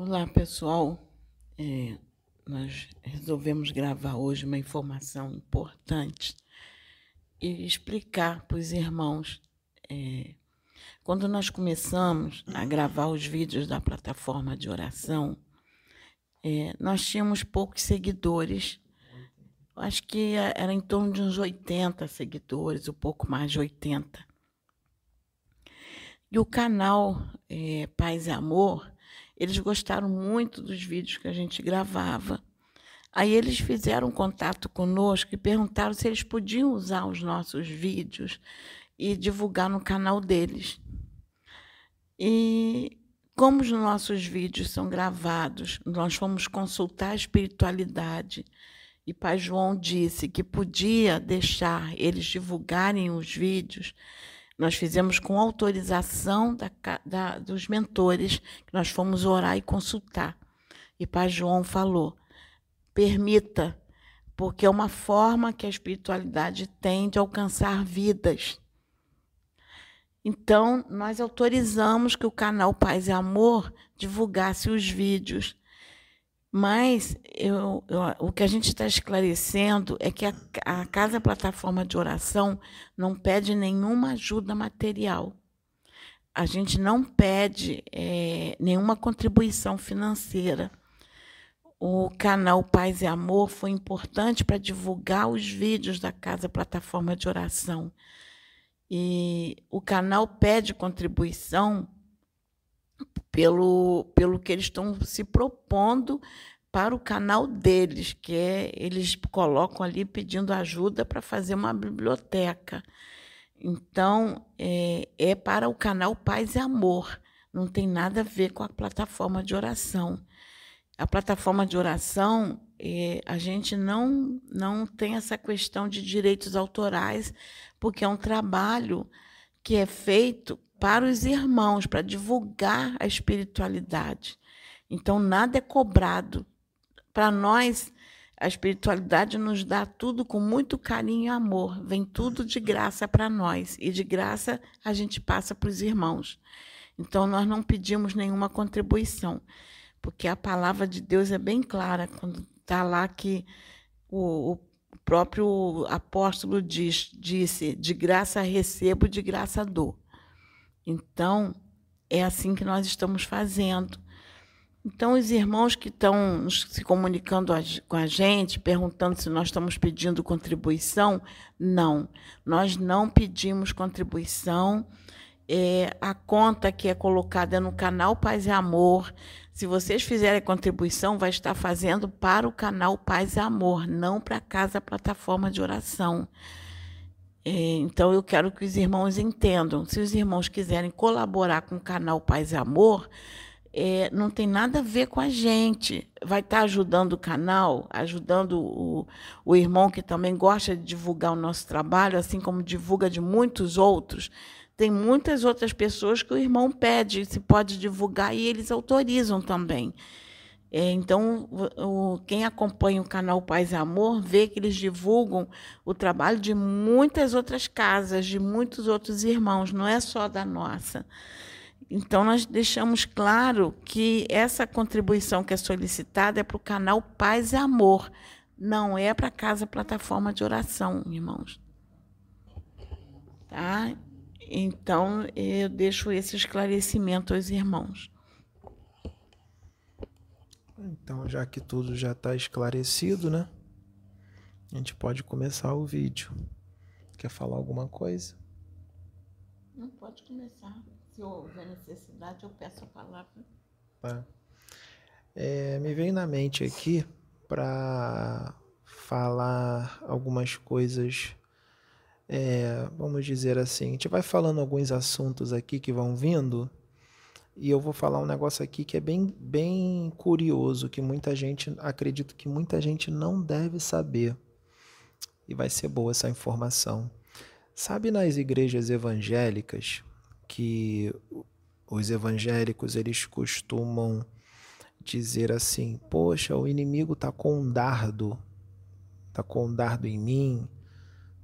Olá, pessoal. É, nós resolvemos gravar hoje uma informação importante e explicar para os irmãos. É, quando nós começamos a gravar os vídeos da plataforma de oração, é, nós tínhamos poucos seguidores. Acho que era em torno de uns 80 seguidores, um pouco mais de 80. E o canal é, Paz e Amor eles gostaram muito dos vídeos que a gente gravava. Aí eles fizeram contato conosco e perguntaram se eles podiam usar os nossos vídeos e divulgar no canal deles. E como os nossos vídeos são gravados, nós fomos consultar a espiritualidade e Pai João disse que podia deixar eles divulgarem os vídeos nós fizemos com autorização da, da, dos mentores, que nós fomos orar e consultar. E Pai João falou: permita, porque é uma forma que a espiritualidade tem de alcançar vidas. Então, nós autorizamos que o canal Paz e Amor divulgasse os vídeos mas eu, eu, o que a gente está esclarecendo é que a, a Casa Plataforma de Oração não pede nenhuma ajuda material. A gente não pede é, nenhuma contribuição financeira. O canal Paz e Amor foi importante para divulgar os vídeos da Casa Plataforma de Oração. E o canal pede contribuição pelo, pelo que eles estão se propondo para o canal deles, que é eles colocam ali pedindo ajuda para fazer uma biblioteca. Então, é, é para o canal Paz e Amor, não tem nada a ver com a plataforma de oração. A plataforma de oração, é, a gente não, não tem essa questão de direitos autorais, porque é um trabalho que é feito para os irmãos, para divulgar a espiritualidade. Então, nada é cobrado. Para nós, a espiritualidade nos dá tudo com muito carinho e amor. Vem tudo de graça para nós. E de graça a gente passa para os irmãos. Então, nós não pedimos nenhuma contribuição. Porque a palavra de Deus é bem clara quando está lá que o, o próprio apóstolo diz, disse: de graça recebo, de graça dou. Então, é assim que nós estamos fazendo. Então, os irmãos que estão se comunicando com a gente, perguntando se nós estamos pedindo contribuição, não, nós não pedimos contribuição. É, a conta que é colocada é no canal Paz e Amor. Se vocês fizerem contribuição, vai estar fazendo para o canal Paz e Amor, não para a Casa Plataforma de Oração. É, então, eu quero que os irmãos entendam. Se os irmãos quiserem colaborar com o canal Paz e Amor, é, não tem nada a ver com a gente. Vai estar ajudando o canal, ajudando o, o irmão que também gosta de divulgar o nosso trabalho, assim como divulga de muitos outros. Tem muitas outras pessoas que o irmão pede se pode divulgar e eles autorizam também. É, então, o, quem acompanha o canal Paz e Amor vê que eles divulgam o trabalho de muitas outras casas, de muitos outros irmãos, não é só da nossa. Então, nós deixamos claro que essa contribuição que é solicitada é para o canal Paz e Amor, não é para a Casa Plataforma de Oração, irmãos. Tá? Então, eu deixo esse esclarecimento aos irmãos. Então, já que tudo já está esclarecido, né? A gente pode começar o vídeo. Quer falar alguma coisa? Não pode começar. Se houver necessidade, eu peço a palavra. Tá. É, me veio na mente aqui para falar algumas coisas, é, vamos dizer assim. A gente vai falando alguns assuntos aqui que vão vindo e eu vou falar um negócio aqui que é bem, bem curioso, que muita gente, acredito que muita gente não deve saber. E vai ser boa essa informação. Sabe nas igrejas evangélicas que os evangélicos eles costumam dizer assim: "Poxa, o inimigo tá com um dardo, tá com um dardo em mim,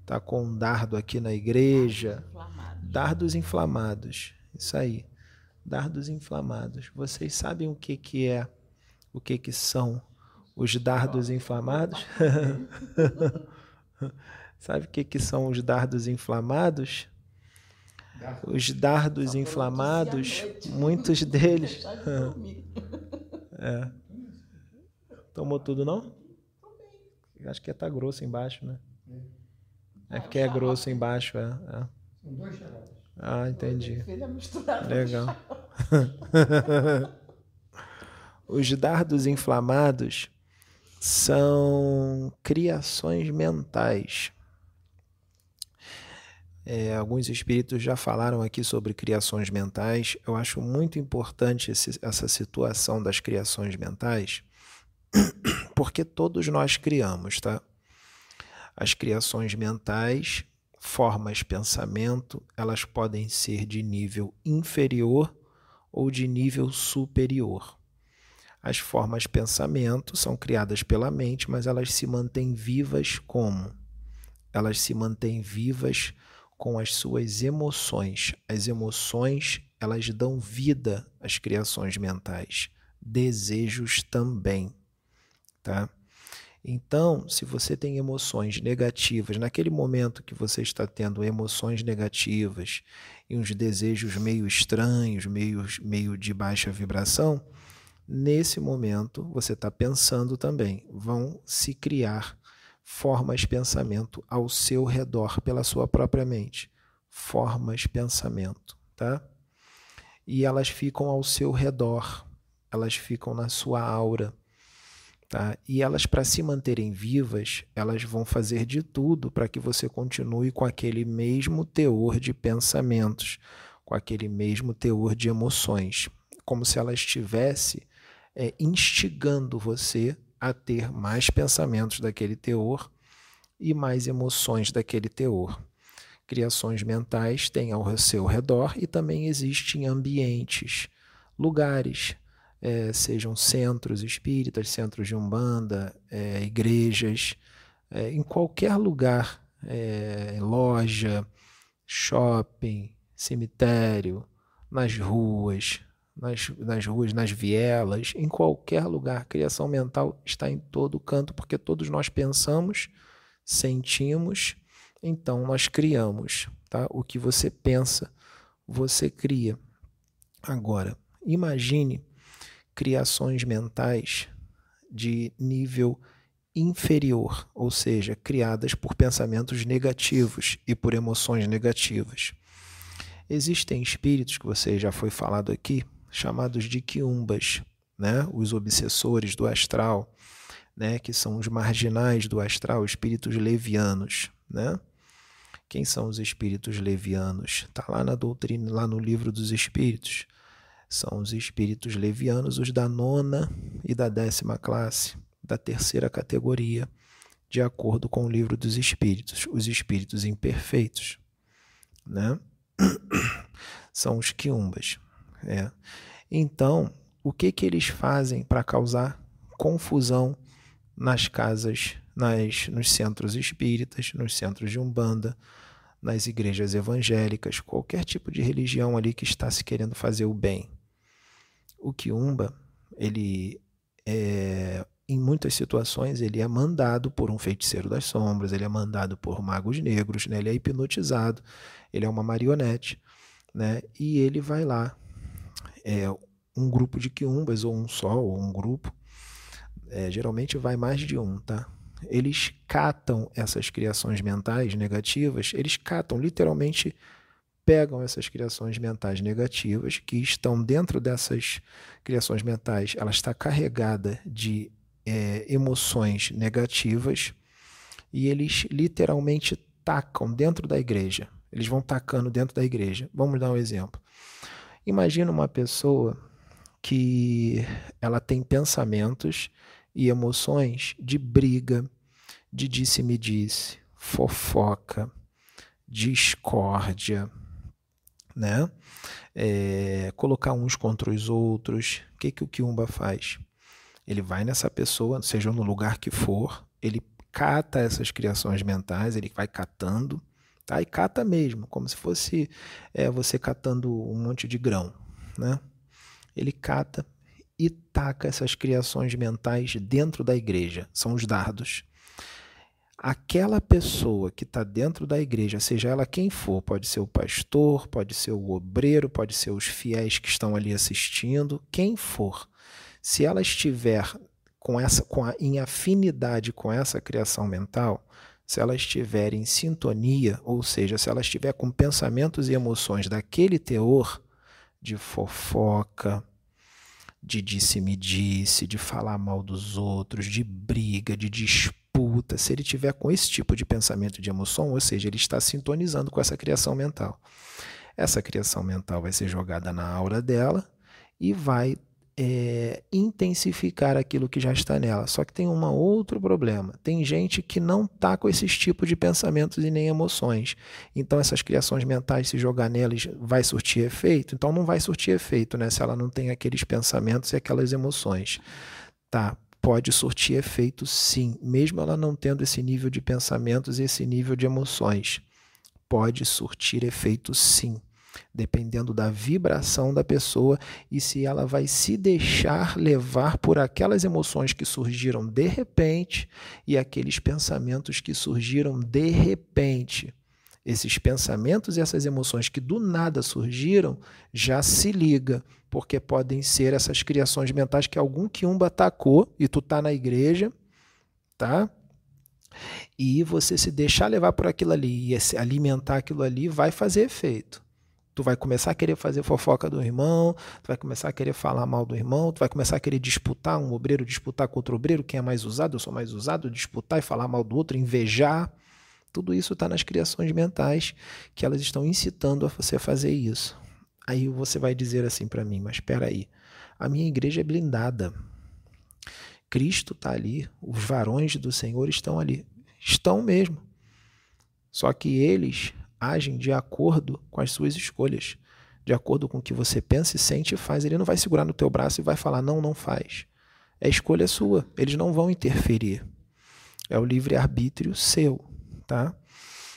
tá com um dardo aqui na igreja, dardos inflamados". Isso aí Dardos inflamados. Vocês sabem o que, que é, o que, que são os dardos inflamados? Sabe o que, que são os dardos inflamados? Os dardos inflamados, muitos deles. é. Tomou tudo, não? Acho que tá grosso embaixo, né? É porque é grosso embaixo, é. é. São dois Ah, entendi. Legal. Os dardos inflamados são criações mentais. É, alguns espíritos já falaram aqui sobre criações mentais. Eu acho muito importante esse, essa situação das criações mentais, porque todos nós criamos, tá? As criações mentais, formas pensamento, elas podem ser de nível inferior ou de nível superior. As formas pensamento são criadas pela mente, mas elas se mantêm vivas como? Elas se mantêm vivas com as suas emoções. As emoções, elas dão vida às criações mentais. Desejos também, tá? Então, se você tem emoções negativas, naquele momento que você está tendo emoções negativas e uns desejos meio estranhos, meio, meio de baixa vibração, nesse momento você está pensando também. Vão se criar formas pensamento ao seu redor pela sua própria mente. Formas pensamento, tá? E elas ficam ao seu redor, elas ficam na sua aura, tá? E elas para se manterem vivas, elas vão fazer de tudo para que você continue com aquele mesmo teor de pensamentos, com aquele mesmo teor de emoções, como se ela estivesse é, instigando você a ter mais pensamentos daquele teor e mais emoções daquele teor. Criações mentais têm ao seu redor e também existem ambientes, lugares, é, sejam centros espíritas, centros de umbanda, é, igrejas, é, em qualquer lugar, é, loja, shopping, cemitério, nas ruas, nas, nas ruas, nas vielas, em qualquer lugar. Criação mental está em todo canto, porque todos nós pensamos, sentimos, então nós criamos. Tá? O que você pensa, você cria. Agora, imagine criações mentais de nível inferior, ou seja, criadas por pensamentos negativos e por emoções negativas. Existem espíritos que você já foi falado aqui, chamados de quiumbas, né? os obsessores do astral, né? que são os marginais do astral, espíritos levianos. Né? Quem são os espíritos levianos? Está lá na doutrina, lá no livro dos espíritos. São os espíritos levianos, os da nona e da décima classe, da terceira categoria, de acordo com o livro dos espíritos, os espíritos imperfeitos. Né? São os quiumbas. É. Então, o que, que eles fazem para causar confusão nas casas, nas, nos centros espíritas, nos centros de umbanda, nas igrejas evangélicas, qualquer tipo de religião ali que está se querendo fazer o bem. O quiumba, ele é, em muitas situações ele é mandado por um feiticeiro das sombras, ele é mandado por magos negros, né? ele é hipnotizado, ele é uma marionete, né? E ele vai lá é, um grupo de quiumbas, ou um só, ou um grupo, é, geralmente vai mais de um, tá? Eles catam essas criações mentais negativas, eles catam, literalmente pegam essas criações mentais negativas que estão dentro dessas criações mentais, ela está carregada de é, emoções negativas e eles literalmente tacam dentro da igreja. Eles vão tacando dentro da igreja. Vamos dar um exemplo. Imagina uma pessoa que ela tem pensamentos e emoções de briga, de disse-me-disse, fofoca, discórdia, né? É, colocar uns contra os outros. O que, que o Kiumba faz? Ele vai nessa pessoa, seja no lugar que for, ele cata essas criações mentais, ele vai catando, tá? E cata mesmo, como se fosse é, você catando um monte de grão, né? Ele cata e taca essas criações mentais dentro da igreja, são os dardos. Aquela pessoa que está dentro da igreja, seja ela quem for, pode ser o pastor, pode ser o obreiro, pode ser os fiéis que estão ali assistindo, quem for, se ela estiver com essa, com a, em afinidade com essa criação mental, se ela estiver em sintonia, ou seja, se ela estiver com pensamentos e emoções daquele teor de fofoca, de disse-me-disse, de falar mal dos outros, de briga, de disputa, se ele tiver com esse tipo de pensamento de emoção, ou seja, ele está sintonizando com essa criação mental. Essa criação mental vai ser jogada na aura dela e vai é, intensificar aquilo que já está nela. Só que tem um outro problema. Tem gente que não está com esses tipos de pensamentos e nem emoções. Então, essas criações mentais, se jogar nelas, vai surtir efeito? Então, não vai surtir efeito, né? Se ela não tem aqueles pensamentos e aquelas emoções. Tá, pode surtir efeito sim, mesmo ela não tendo esse nível de pensamentos e esse nível de emoções. Pode surtir efeito sim dependendo da vibração da pessoa e se ela vai se deixar levar por aquelas emoções que surgiram de repente e aqueles pensamentos que surgiram de repente. Esses pensamentos e essas emoções que do nada surgiram, já se liga, porque podem ser essas criações mentais que algum quiumba atacou e tu tá na igreja, tá? E você se deixar levar por aquilo ali e alimentar aquilo ali vai fazer efeito. Tu vai começar a querer fazer fofoca do irmão, tu vai começar a querer falar mal do irmão, tu vai começar a querer disputar um obreiro, disputar com outro obreiro, quem é mais usado, eu sou mais usado, disputar e falar mal do outro, invejar. Tudo isso está nas criações mentais que elas estão incitando a você fazer isso. Aí você vai dizer assim para mim, mas espera aí, a minha igreja é blindada. Cristo está ali, os varões do Senhor estão ali. Estão mesmo. Só que eles agem de acordo com as suas escolhas, de acordo com o que você pensa e sente e faz. Ele não vai segurar no teu braço e vai falar não, não faz. É escolha sua. Eles não vão interferir. É o livre arbítrio seu, tá?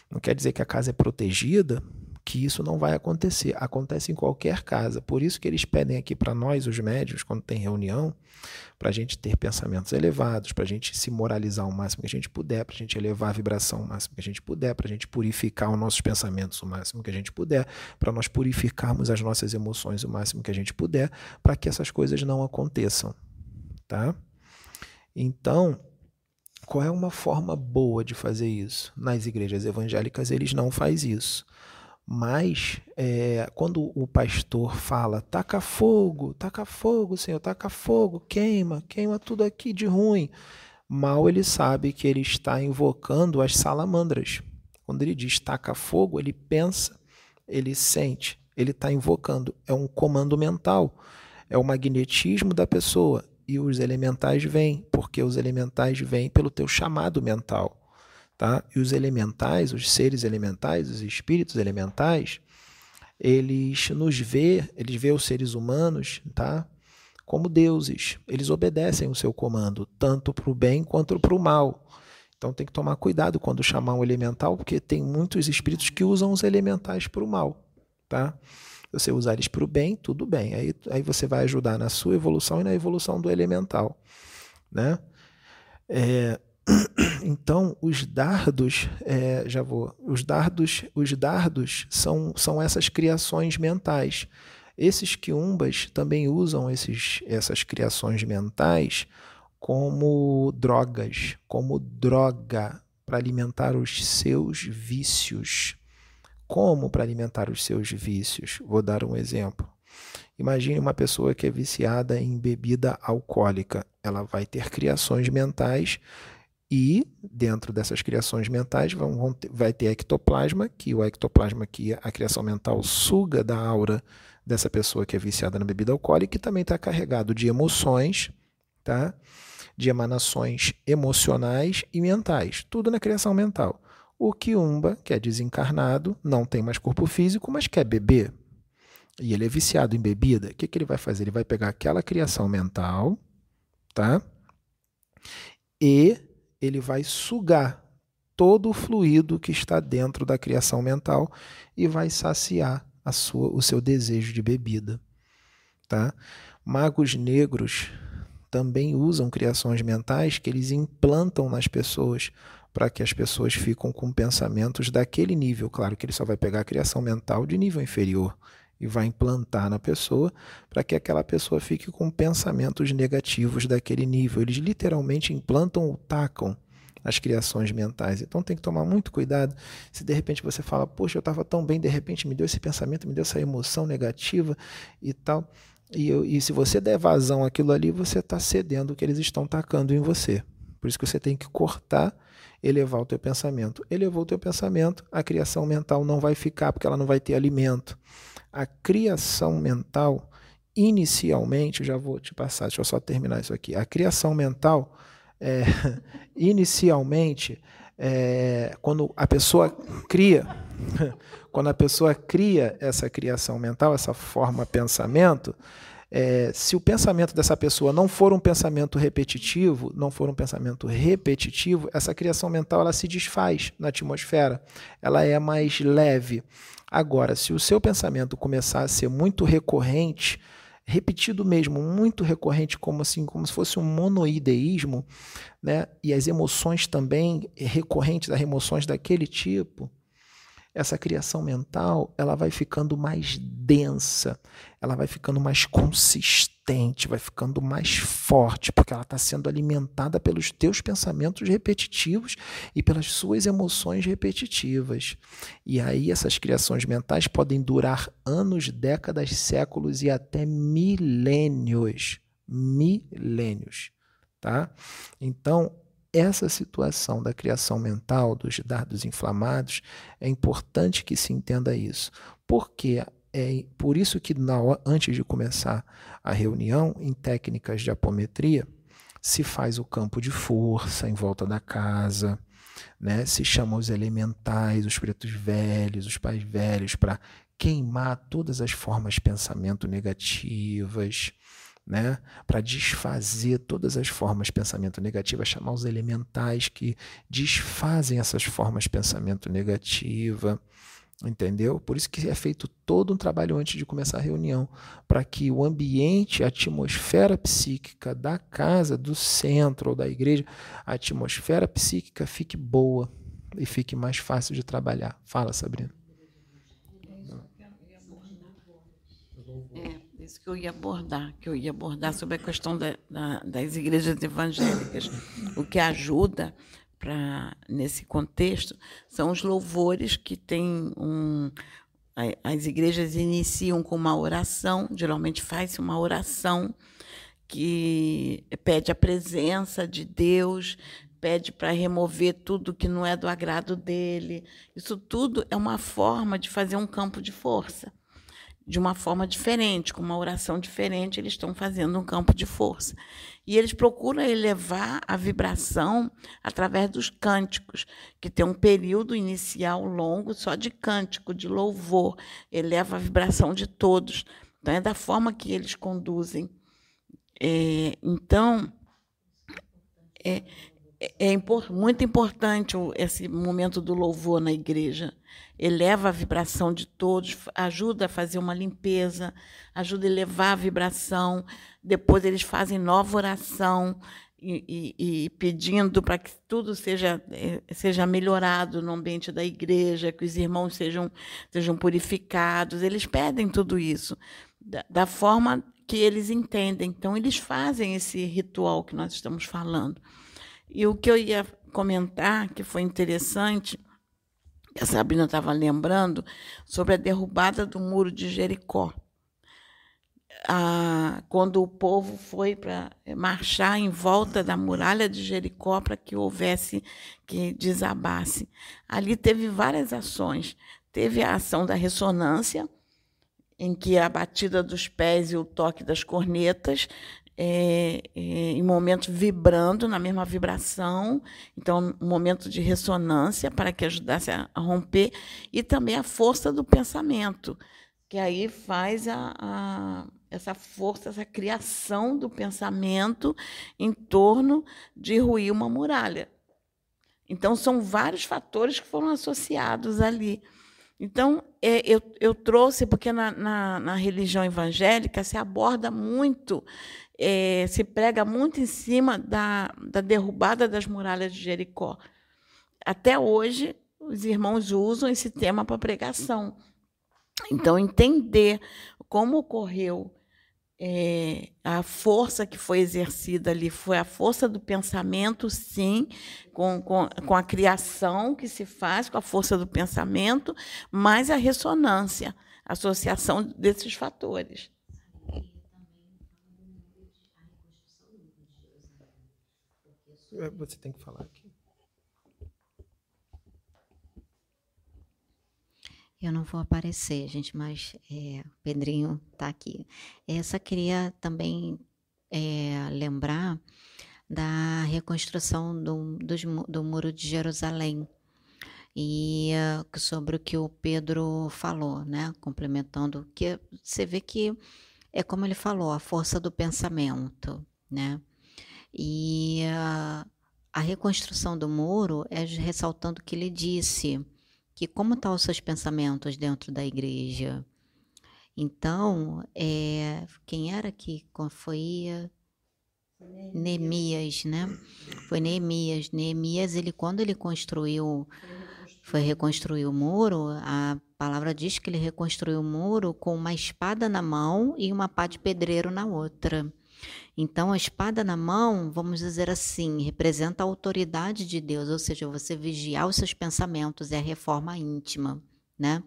Não quer dizer que a casa é protegida, que isso não vai acontecer. Acontece em qualquer casa. Por isso que eles pedem aqui para nós, os médios, quando tem reunião, para a gente ter pensamentos elevados, para a gente se moralizar o máximo que a gente puder, para a gente elevar a vibração o máximo que a gente puder, para a gente purificar os nossos pensamentos o máximo que a gente puder, para nós purificarmos as nossas emoções o máximo que a gente puder, para que essas coisas não aconteçam, tá? Então, qual é uma forma boa de fazer isso? Nas igrejas evangélicas eles não fazem isso. Mas é, quando o pastor fala, taca fogo, taca fogo, Senhor, taca fogo, queima, queima tudo aqui de ruim, mal ele sabe que ele está invocando as salamandras. Quando ele diz taca fogo, ele pensa, ele sente, ele está invocando. É um comando mental, é o magnetismo da pessoa. E os elementais vêm, porque os elementais vêm pelo teu chamado mental. Tá? E os elementais, os seres elementais, os espíritos elementais, eles nos vê, eles vê os seres humanos, tá? Como deuses. Eles obedecem o seu comando, tanto para o bem quanto para o mal. Então tem que tomar cuidado quando chamar um elemental, porque tem muitos espíritos que usam os elementais para o mal, tá? Se você usar eles para o bem, tudo bem. Aí, aí você vai ajudar na sua evolução e na evolução do elemental, né? É, Então, os dardos, é, já vou, os dardos, os dardos são, são essas criações mentais. Esses quiumbas também usam esses, essas criações mentais como drogas, como droga para alimentar os seus vícios. Como para alimentar os seus vícios? Vou dar um exemplo. Imagine uma pessoa que é viciada em bebida alcoólica. Ela vai ter criações mentais e dentro dessas criações mentais vão, vão ter, vai ter ectoplasma, que o ectoplasma que a criação mental suga da aura dessa pessoa que é viciada na bebida alcoólica e também está carregado de emoções, tá? de emanações emocionais e mentais, tudo na criação mental. O Kiumba, que é desencarnado, não tem mais corpo físico, mas quer beber. E ele é viciado em bebida. O que, que ele vai fazer? Ele vai pegar aquela criação mental, tá? E ele vai sugar todo o fluido que está dentro da criação mental e vai saciar a sua, o seu desejo de bebida. tá? Magos negros também usam criações mentais que eles implantam nas pessoas para que as pessoas fiquem com pensamentos daquele nível. Claro que ele só vai pegar a criação mental de nível inferior e vai implantar na pessoa para que aquela pessoa fique com pensamentos negativos daquele nível. Eles literalmente implantam ou tacam as criações mentais. Então tem que tomar muito cuidado se de repente você fala, poxa, eu estava tão bem, de repente me deu esse pensamento, me deu essa emoção negativa e tal. E, eu, e se você der vazão àquilo ali, você está cedendo o que eles estão tacando em você. Por isso que você tem que cortar, elevar o teu pensamento. Elevou o teu pensamento, a criação mental não vai ficar, porque ela não vai ter alimento. A criação mental, inicialmente, já vou te passar, deixa eu só terminar isso aqui. A criação mental, é, inicialmente, é, quando a pessoa cria, quando a pessoa cria essa criação mental, essa forma pensamento, é, se o pensamento dessa pessoa não for um pensamento repetitivo, não for um pensamento repetitivo, essa criação mental ela se desfaz na atmosfera, ela é mais leve. Agora, se o seu pensamento começar a ser muito recorrente, repetido mesmo, muito recorrente, como assim, como se fosse um monoideísmo, né? E as emoções também recorrentes, as emoções daquele tipo, essa criação mental ela vai ficando mais densa, ela vai ficando mais consistente, vai ficando mais forte, porque ela está sendo alimentada pelos teus pensamentos repetitivos e pelas suas emoções repetitivas. E aí essas criações mentais podem durar anos, décadas, séculos e até milênios. Milênios. Tá? Então, essa situação da criação mental, dos dados inflamados, é importante que se entenda isso. Porque é por isso que na, antes de começar a reunião, em técnicas de apometria, se faz o campo de força em volta da casa, né? se chama os elementais, os pretos velhos, os pais velhos, para queimar todas as formas de pensamento negativas, né, para desfazer todas as formas de pensamento negativo, chamar os elementais que desfazem essas formas de pensamento negativa, entendeu? Por isso que é feito todo um trabalho antes de começar a reunião, para que o ambiente, a atmosfera psíquica da casa, do centro ou da igreja, a atmosfera psíquica fique boa e fique mais fácil de trabalhar. Fala, Sabrina. Isso que eu ia abordar, que eu ia abordar sobre a questão da, da, das igrejas evangélicas. O que ajuda para nesse contexto são os louvores que tem um as igrejas iniciam com uma oração, geralmente faz uma oração que pede a presença de Deus, pede para remover tudo que não é do agrado dele. Isso tudo é uma forma de fazer um campo de força de uma forma diferente, com uma oração diferente, eles estão fazendo um campo de força. E eles procuram elevar a vibração através dos cânticos, que tem um período inicial longo só de cântico, de louvor, eleva a vibração de todos. Então, é da forma que eles conduzem. É, então, é, é, é muito importante esse momento do louvor na igreja eleva a vibração de todos, ajuda a fazer uma limpeza, ajuda a elevar a vibração. Depois eles fazem nova oração e, e, e pedindo para que tudo seja, eh, seja melhorado no ambiente da igreja, que os irmãos sejam, sejam purificados. Eles pedem tudo isso da, da forma que eles entendem. Então, eles fazem esse ritual que nós estamos falando. E o que eu ia comentar, que foi interessante, a Sabrina estava lembrando sobre a derrubada do muro de Jericó. Ah, quando o povo foi para marchar em volta da muralha de Jericó para que houvesse que desabasse. Ali teve várias ações. Teve a ação da ressonância, em que a batida dos pés e o toque das cornetas é, é, em momentos vibrando na mesma vibração, então um momento de ressonância para que ajudasse a, a romper e também a força do pensamento, que aí faz a, a, essa força, essa criação do pensamento em torno de ruir uma muralha. Então são vários fatores que foram associados ali. Então, é, eu, eu trouxe, porque na, na, na, religião evangélica se aborda muito, é, se prega muito em cima da, da derrubada das muralhas de Jericó. Até hoje, os irmãos usam esse tema para pregação. Então, entender como ocorreu é, a força que foi exercida ali foi a força do pensamento, sim, com, com, com a criação que se faz, com a força do pensamento, mas a ressonância, a associação desses fatores. Você tem que falar aqui. Eu não vou aparecer, gente, mas é, o Pedrinho está aqui. Essa queria também é, lembrar da reconstrução do, do, do Muro de Jerusalém e uh, sobre o que o Pedro falou, né? Complementando, que você vê que é como ele falou, a força do pensamento, né? E a reconstrução do muro é ressaltando que ele disse que como estão os seus pensamentos dentro da igreja. Então, é, quem era que foi Neemias, né? Foi Neemias. Neemias, ele quando ele construiu, foi reconstruir o muro, a palavra diz que ele reconstruiu o muro com uma espada na mão e uma pá de pedreiro na outra. Então, a espada na mão, vamos dizer assim, representa a autoridade de Deus, ou seja, você vigiar os seus pensamentos, é a reforma íntima, né?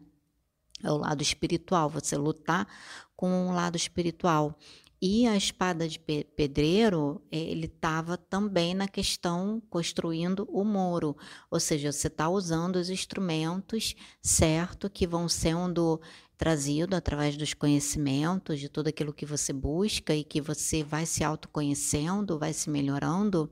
É o lado espiritual, você lutar com o lado espiritual. E a espada de pedreiro, ele estava também na questão construindo o muro, ou seja, você está usando os instrumentos certo que vão sendo trazido através dos conhecimentos, de tudo aquilo que você busca e que você vai se autoconhecendo, vai se melhorando.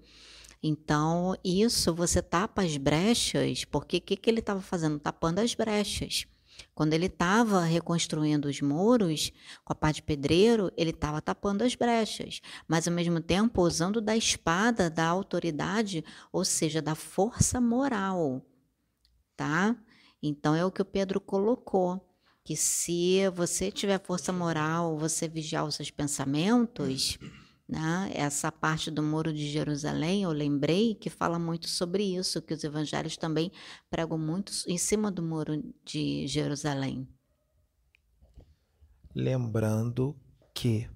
Então, isso você tapa as brechas, porque o que, que ele estava fazendo? Tapando as brechas. Quando ele estava reconstruindo os muros com a pá de pedreiro, ele estava tapando as brechas, mas ao mesmo tempo usando da espada da autoridade, ou seja, da força moral, tá? Então é o que o Pedro colocou que se você tiver força moral, você vigiar os seus pensamentos, né? Essa parte do Muro de Jerusalém, eu lembrei que fala muito sobre isso, que os evangelhos também pregam muito em cima do Muro de Jerusalém. Lembrando que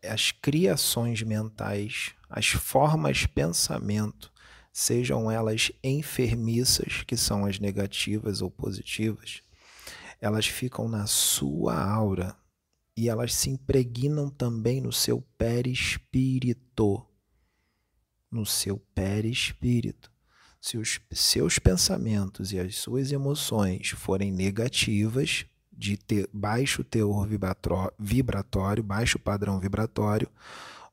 as criações mentais, as formas pensamento, sejam elas enfermiças, que são as negativas ou positivas, elas ficam na sua aura e elas se impregnam também no seu perispírito. No seu perispírito. Se os seus pensamentos e as suas emoções forem negativas, de ter baixo teor vibratório, baixo padrão vibratório,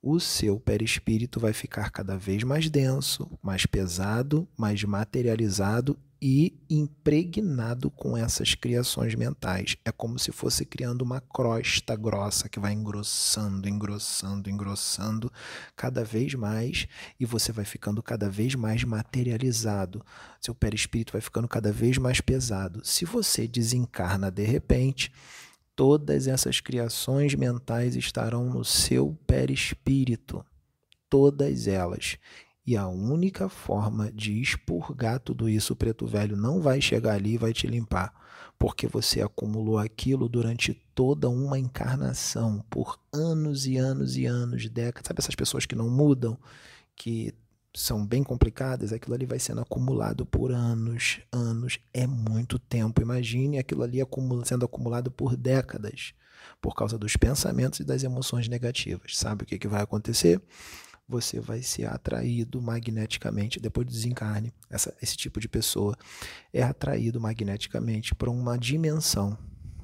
o seu perispírito vai ficar cada vez mais denso, mais pesado, mais materializado e impregnado com essas criações mentais. É como se fosse criando uma crosta grossa que vai engrossando, engrossando, engrossando cada vez mais e você vai ficando cada vez mais materializado. Seu perispírito vai ficando cada vez mais pesado. Se você desencarna de repente, todas essas criações mentais estarão no seu perispírito. Todas elas. E a única forma de expurgar tudo isso, o preto velho não vai chegar ali e vai te limpar, porque você acumulou aquilo durante toda uma encarnação, por anos e anos e anos, décadas. Sabe essas pessoas que não mudam, que são bem complicadas, aquilo ali vai sendo acumulado por anos, anos, é muito tempo. Imagine aquilo ali sendo acumulado por décadas, por causa dos pensamentos e das emoções negativas. Sabe o que, que vai acontecer? Você vai ser atraído magneticamente depois do desencarne. Essa, esse tipo de pessoa é atraído magneticamente para uma dimensão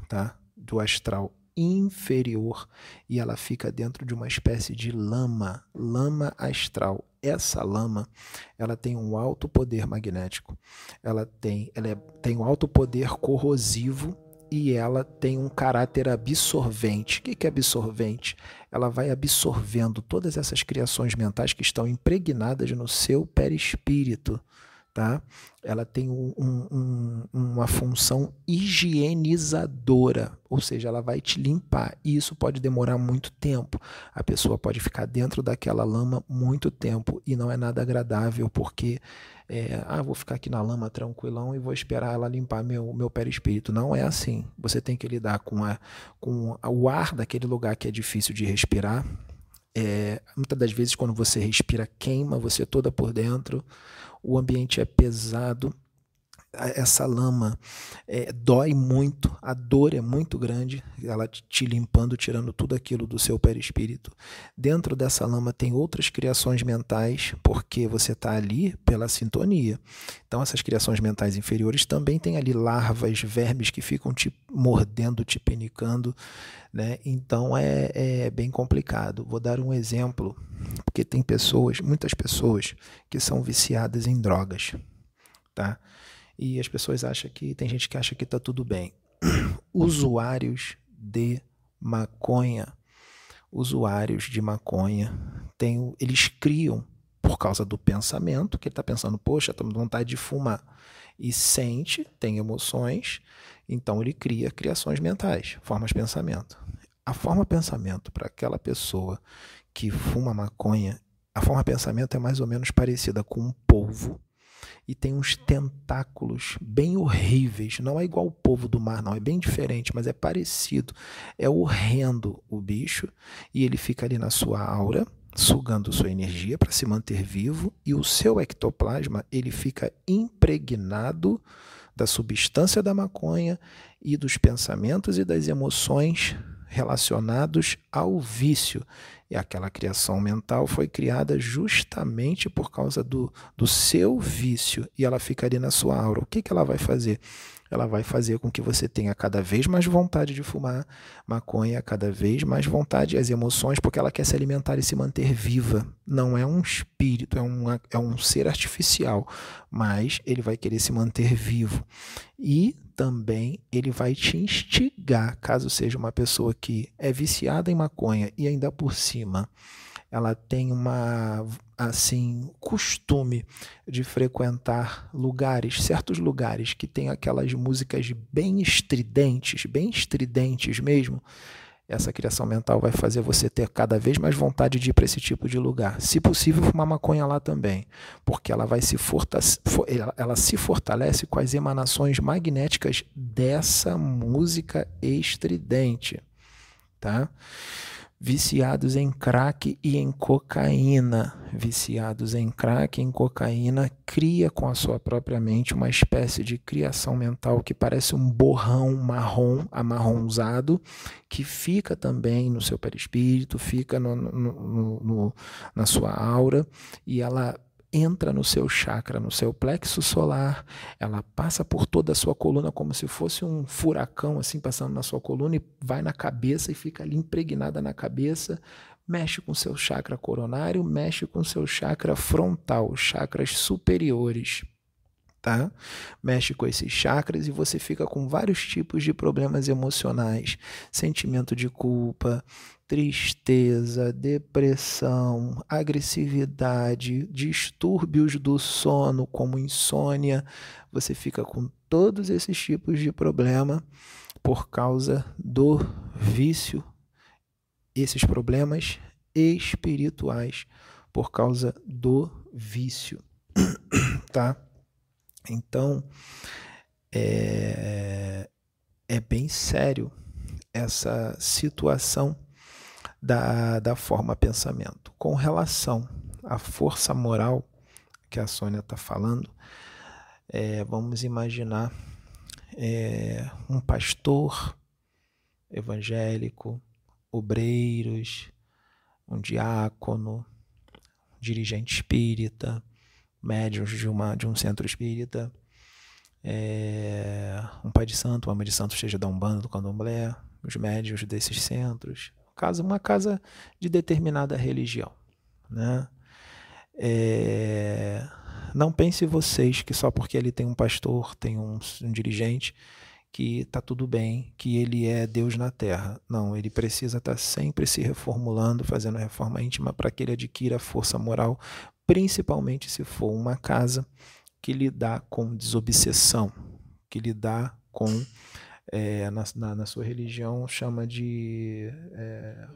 tá? do astral inferior e ela fica dentro de uma espécie de lama, lama astral. Essa lama, ela tem um alto poder magnético. Ela tem, ela é, tem um alto poder corrosivo e ela tem um caráter absorvente. O que é absorvente? Ela vai absorvendo todas essas criações mentais que estão impregnadas no seu perispírito, tá? Ela tem um, um, uma função higienizadora, ou seja, ela vai te limpar. E isso pode demorar muito tempo. A pessoa pode ficar dentro daquela lama muito tempo e não é nada agradável, porque é, ah, vou ficar aqui na lama tranquilão e vou esperar ela limpar meu, meu perispírito. Não é assim. Você tem que lidar com, a, com o ar daquele lugar que é difícil de respirar. É, muitas das vezes, quando você respira, queima você toda por dentro o ambiente é pesado, essa lama é, dói muito, a dor é muito grande, ela te limpando, tirando tudo aquilo do seu perispírito. Dentro dessa lama tem outras criações mentais, porque você está ali pela sintonia. Então, essas criações mentais inferiores também tem ali larvas, vermes que ficam te mordendo, te penicando. Né? Então, é, é bem complicado. Vou dar um exemplo, porque tem pessoas, muitas pessoas, que são viciadas em drogas. Tá? E as pessoas acham que tem gente que acha que está tudo bem. Usuários de maconha, usuários de maconha, tem, eles criam por causa do pensamento, que ele está pensando, poxa, estou com vontade de fumar, e sente, tem emoções, então ele cria criações mentais, formas de pensamento. A forma pensamento para aquela pessoa que fuma maconha, a forma pensamento é mais ou menos parecida com um polvo e tem uns tentáculos bem horríveis. Não é igual o povo do mar, não, é bem diferente, mas é parecido. É horrendo o bicho e ele fica ali na sua aura, sugando sua energia para se manter vivo e o seu ectoplasma, ele fica impregnado da substância da maconha e dos pensamentos e das emoções relacionados ao vício. E aquela criação mental foi criada justamente por causa do, do seu vício e ela ficaria na sua aura. O que, que ela vai fazer? Ela vai fazer com que você tenha cada vez mais vontade de fumar maconha, cada vez mais vontade, as emoções, porque ela quer se alimentar e se manter viva. Não é um espírito, é, um é um ser artificial, mas ele vai querer se manter vivo. E também ele vai te instigar, caso seja uma pessoa que é viciada em maconha e ainda por cima ela tem uma assim costume de frequentar lugares, certos lugares que tem aquelas músicas bem estridentes, bem estridentes mesmo, essa criação mental vai fazer você ter cada vez mais vontade de ir para esse tipo de lugar. Se possível, fumar maconha lá também, porque ela vai se fortalece, ela se fortalece com as emanações magnéticas dessa música estridente, tá? Viciados em crack e em cocaína. Viciados em crack e em cocaína cria com a sua própria mente uma espécie de criação mental que parece um borrão marrom, amarronzado, que fica também no seu perispírito, fica no, no, no, na sua aura e ela entra no seu chakra, no seu plexo solar, ela passa por toda a sua coluna como se fosse um furacão assim passando na sua coluna e vai na cabeça e fica ali impregnada na cabeça, mexe com seu chakra coronário, mexe com seu chakra frontal, chakras superiores. Tá? Mexe com esses chakras e você fica com vários tipos de problemas emocionais, sentimento de culpa, tristeza, depressão, agressividade, distúrbios do sono, como insônia, você fica com todos esses tipos de problema por causa do vício, esses problemas espirituais por causa do vício, tá? Então, é, é bem sério essa situação da, da forma pensamento. Com relação à força moral que a Sônia está falando, é, vamos imaginar é, um pastor evangélico, obreiros, um diácono, dirigente espírita, médios de, uma, de um centro espírita, é, um pai de santo, uma mãe de santo, seja da Umbanda, do Candomblé, os médios desses centros, casa, uma casa de determinada religião. Né? É, não pense vocês que só porque ele tem um pastor, tem um, um dirigente, que está tudo bem, que ele é Deus na terra. Não, ele precisa estar tá sempre se reformulando, fazendo reforma íntima para que ele adquira força moral, principalmente se for uma casa que lidar com desobsessão, que lidar com, é, na, na, na, sua religião, chama de é,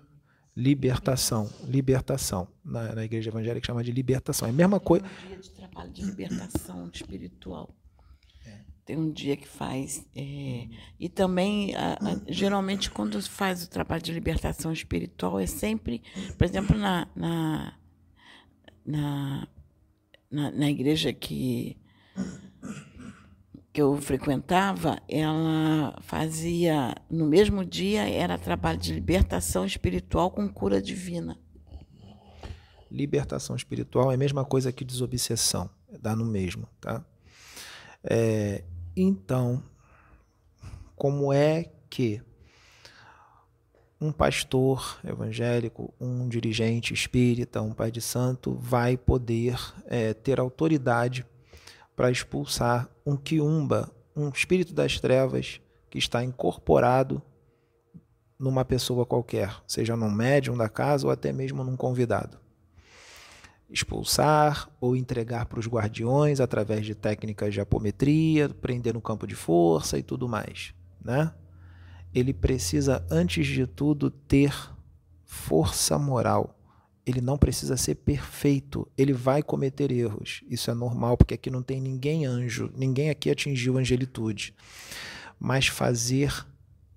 libertação. Libertação. Na, na igreja evangélica chama de libertação. É a mesma coisa. um dia de trabalho de libertação espiritual. É. Tem um dia que faz. É, e também, a, a, geralmente, quando faz o trabalho de libertação espiritual, é sempre, por exemplo, na, na na, na igreja que, que eu frequentava, ela fazia, no mesmo dia, era trabalho de libertação espiritual com cura divina. Libertação espiritual é a mesma coisa que desobsessão, dá no mesmo, tá? É, então, como é que um pastor evangélico, um dirigente espírita, um pai de santo vai poder é, ter autoridade para expulsar um quiumba, um espírito das trevas que está incorporado numa pessoa qualquer, seja num médium da casa ou até mesmo num convidado. Expulsar ou entregar para os guardiões através de técnicas de apometria, prender no campo de força e tudo mais, né? ele precisa, antes de tudo, ter força moral. Ele não precisa ser perfeito, ele vai cometer erros. Isso é normal, porque aqui não tem ninguém anjo, ninguém aqui atingiu angelitude. Mas fazer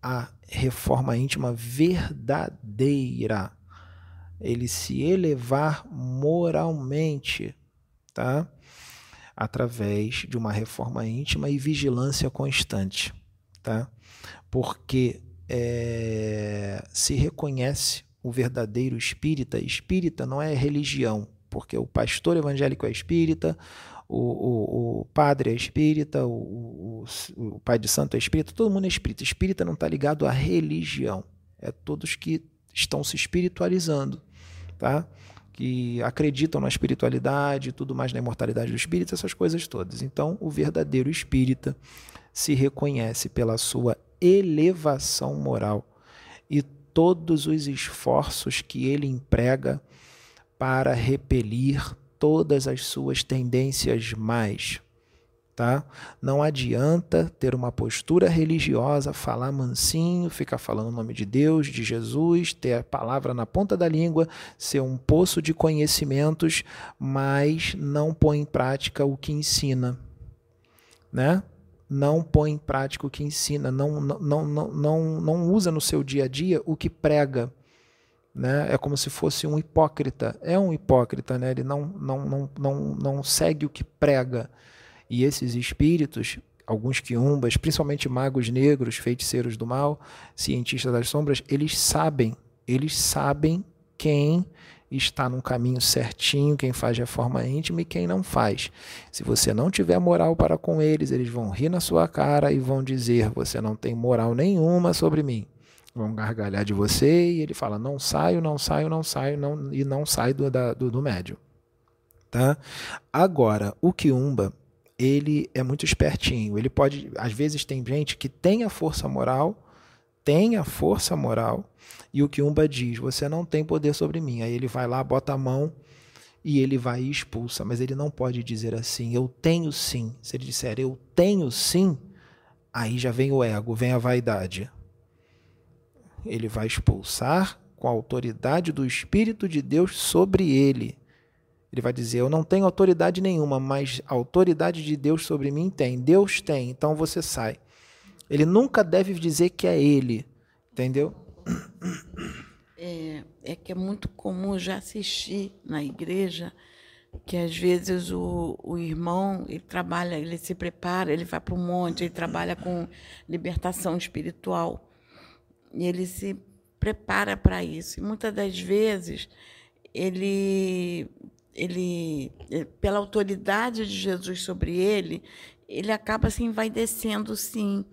a reforma íntima verdadeira, ele se elevar moralmente, tá? Através de uma reforma íntima e vigilância constante, tá? porque é, se reconhece o verdadeiro espírita. Espírita não é religião, porque o pastor evangélico é espírita, o, o, o padre é espírita, o, o, pai de santo é espírita, todo mundo é espírita. Espírita não está ligado à religião, é todos que estão se espiritualizando, tá? que acreditam na espiritualidade, tudo mais na imortalidade do espírito, essas coisas todas. Então, o verdadeiro espírita se reconhece pela sua elevação moral e todos os esforços que ele emprega para repelir todas as suas tendências mais. Tá? Não adianta ter uma postura religiosa, falar mansinho, ficar falando o nome de Deus, de Jesus, ter a palavra na ponta da língua, ser um poço de conhecimentos, mas não põe em prática o que ensina, né? Não põe em prática o que ensina, não, não, não, não, não usa no seu dia a dia o que prega. Né? É como se fosse um hipócrita. É um hipócrita, né? ele não, não, não, não, não segue o que prega. E esses espíritos, alguns quiumbas, principalmente magos negros, feiticeiros do mal, cientistas das sombras, eles sabem, eles sabem quem está num caminho certinho, quem faz reforma íntima e quem não faz. Se você não tiver moral para com eles, eles vão rir na sua cara e vão dizer: Você não tem moral nenhuma sobre mim. Vão gargalhar de você e ele fala: Não saio, não saio, não saio, não, e não sai do, do, do médio. Tá? Agora, o Kiumba, ele é muito espertinho. Ele pode, às vezes, tem gente que tem a força moral tem a força moral e o Kiumba diz: Você não tem poder sobre mim. Aí ele vai lá, bota a mão e ele vai e expulsa. Mas ele não pode dizer assim: Eu tenho sim. Se ele disser eu tenho sim, aí já vem o ego, vem a vaidade. Ele vai expulsar com a autoridade do Espírito de Deus sobre ele. Ele vai dizer: Eu não tenho autoridade nenhuma, mas a autoridade de Deus sobre mim tem. Deus tem, então você sai. Ele nunca deve dizer que é ele, entendeu? É, é que é muito comum já assistir na igreja que às vezes o, o irmão ele trabalha, ele se prepara, ele vai para o monte, ele trabalha com libertação espiritual e ele se prepara para isso. E muitas das vezes ele, ele, pela autoridade de Jesus sobre ele, ele acaba se envaidecendo, sim.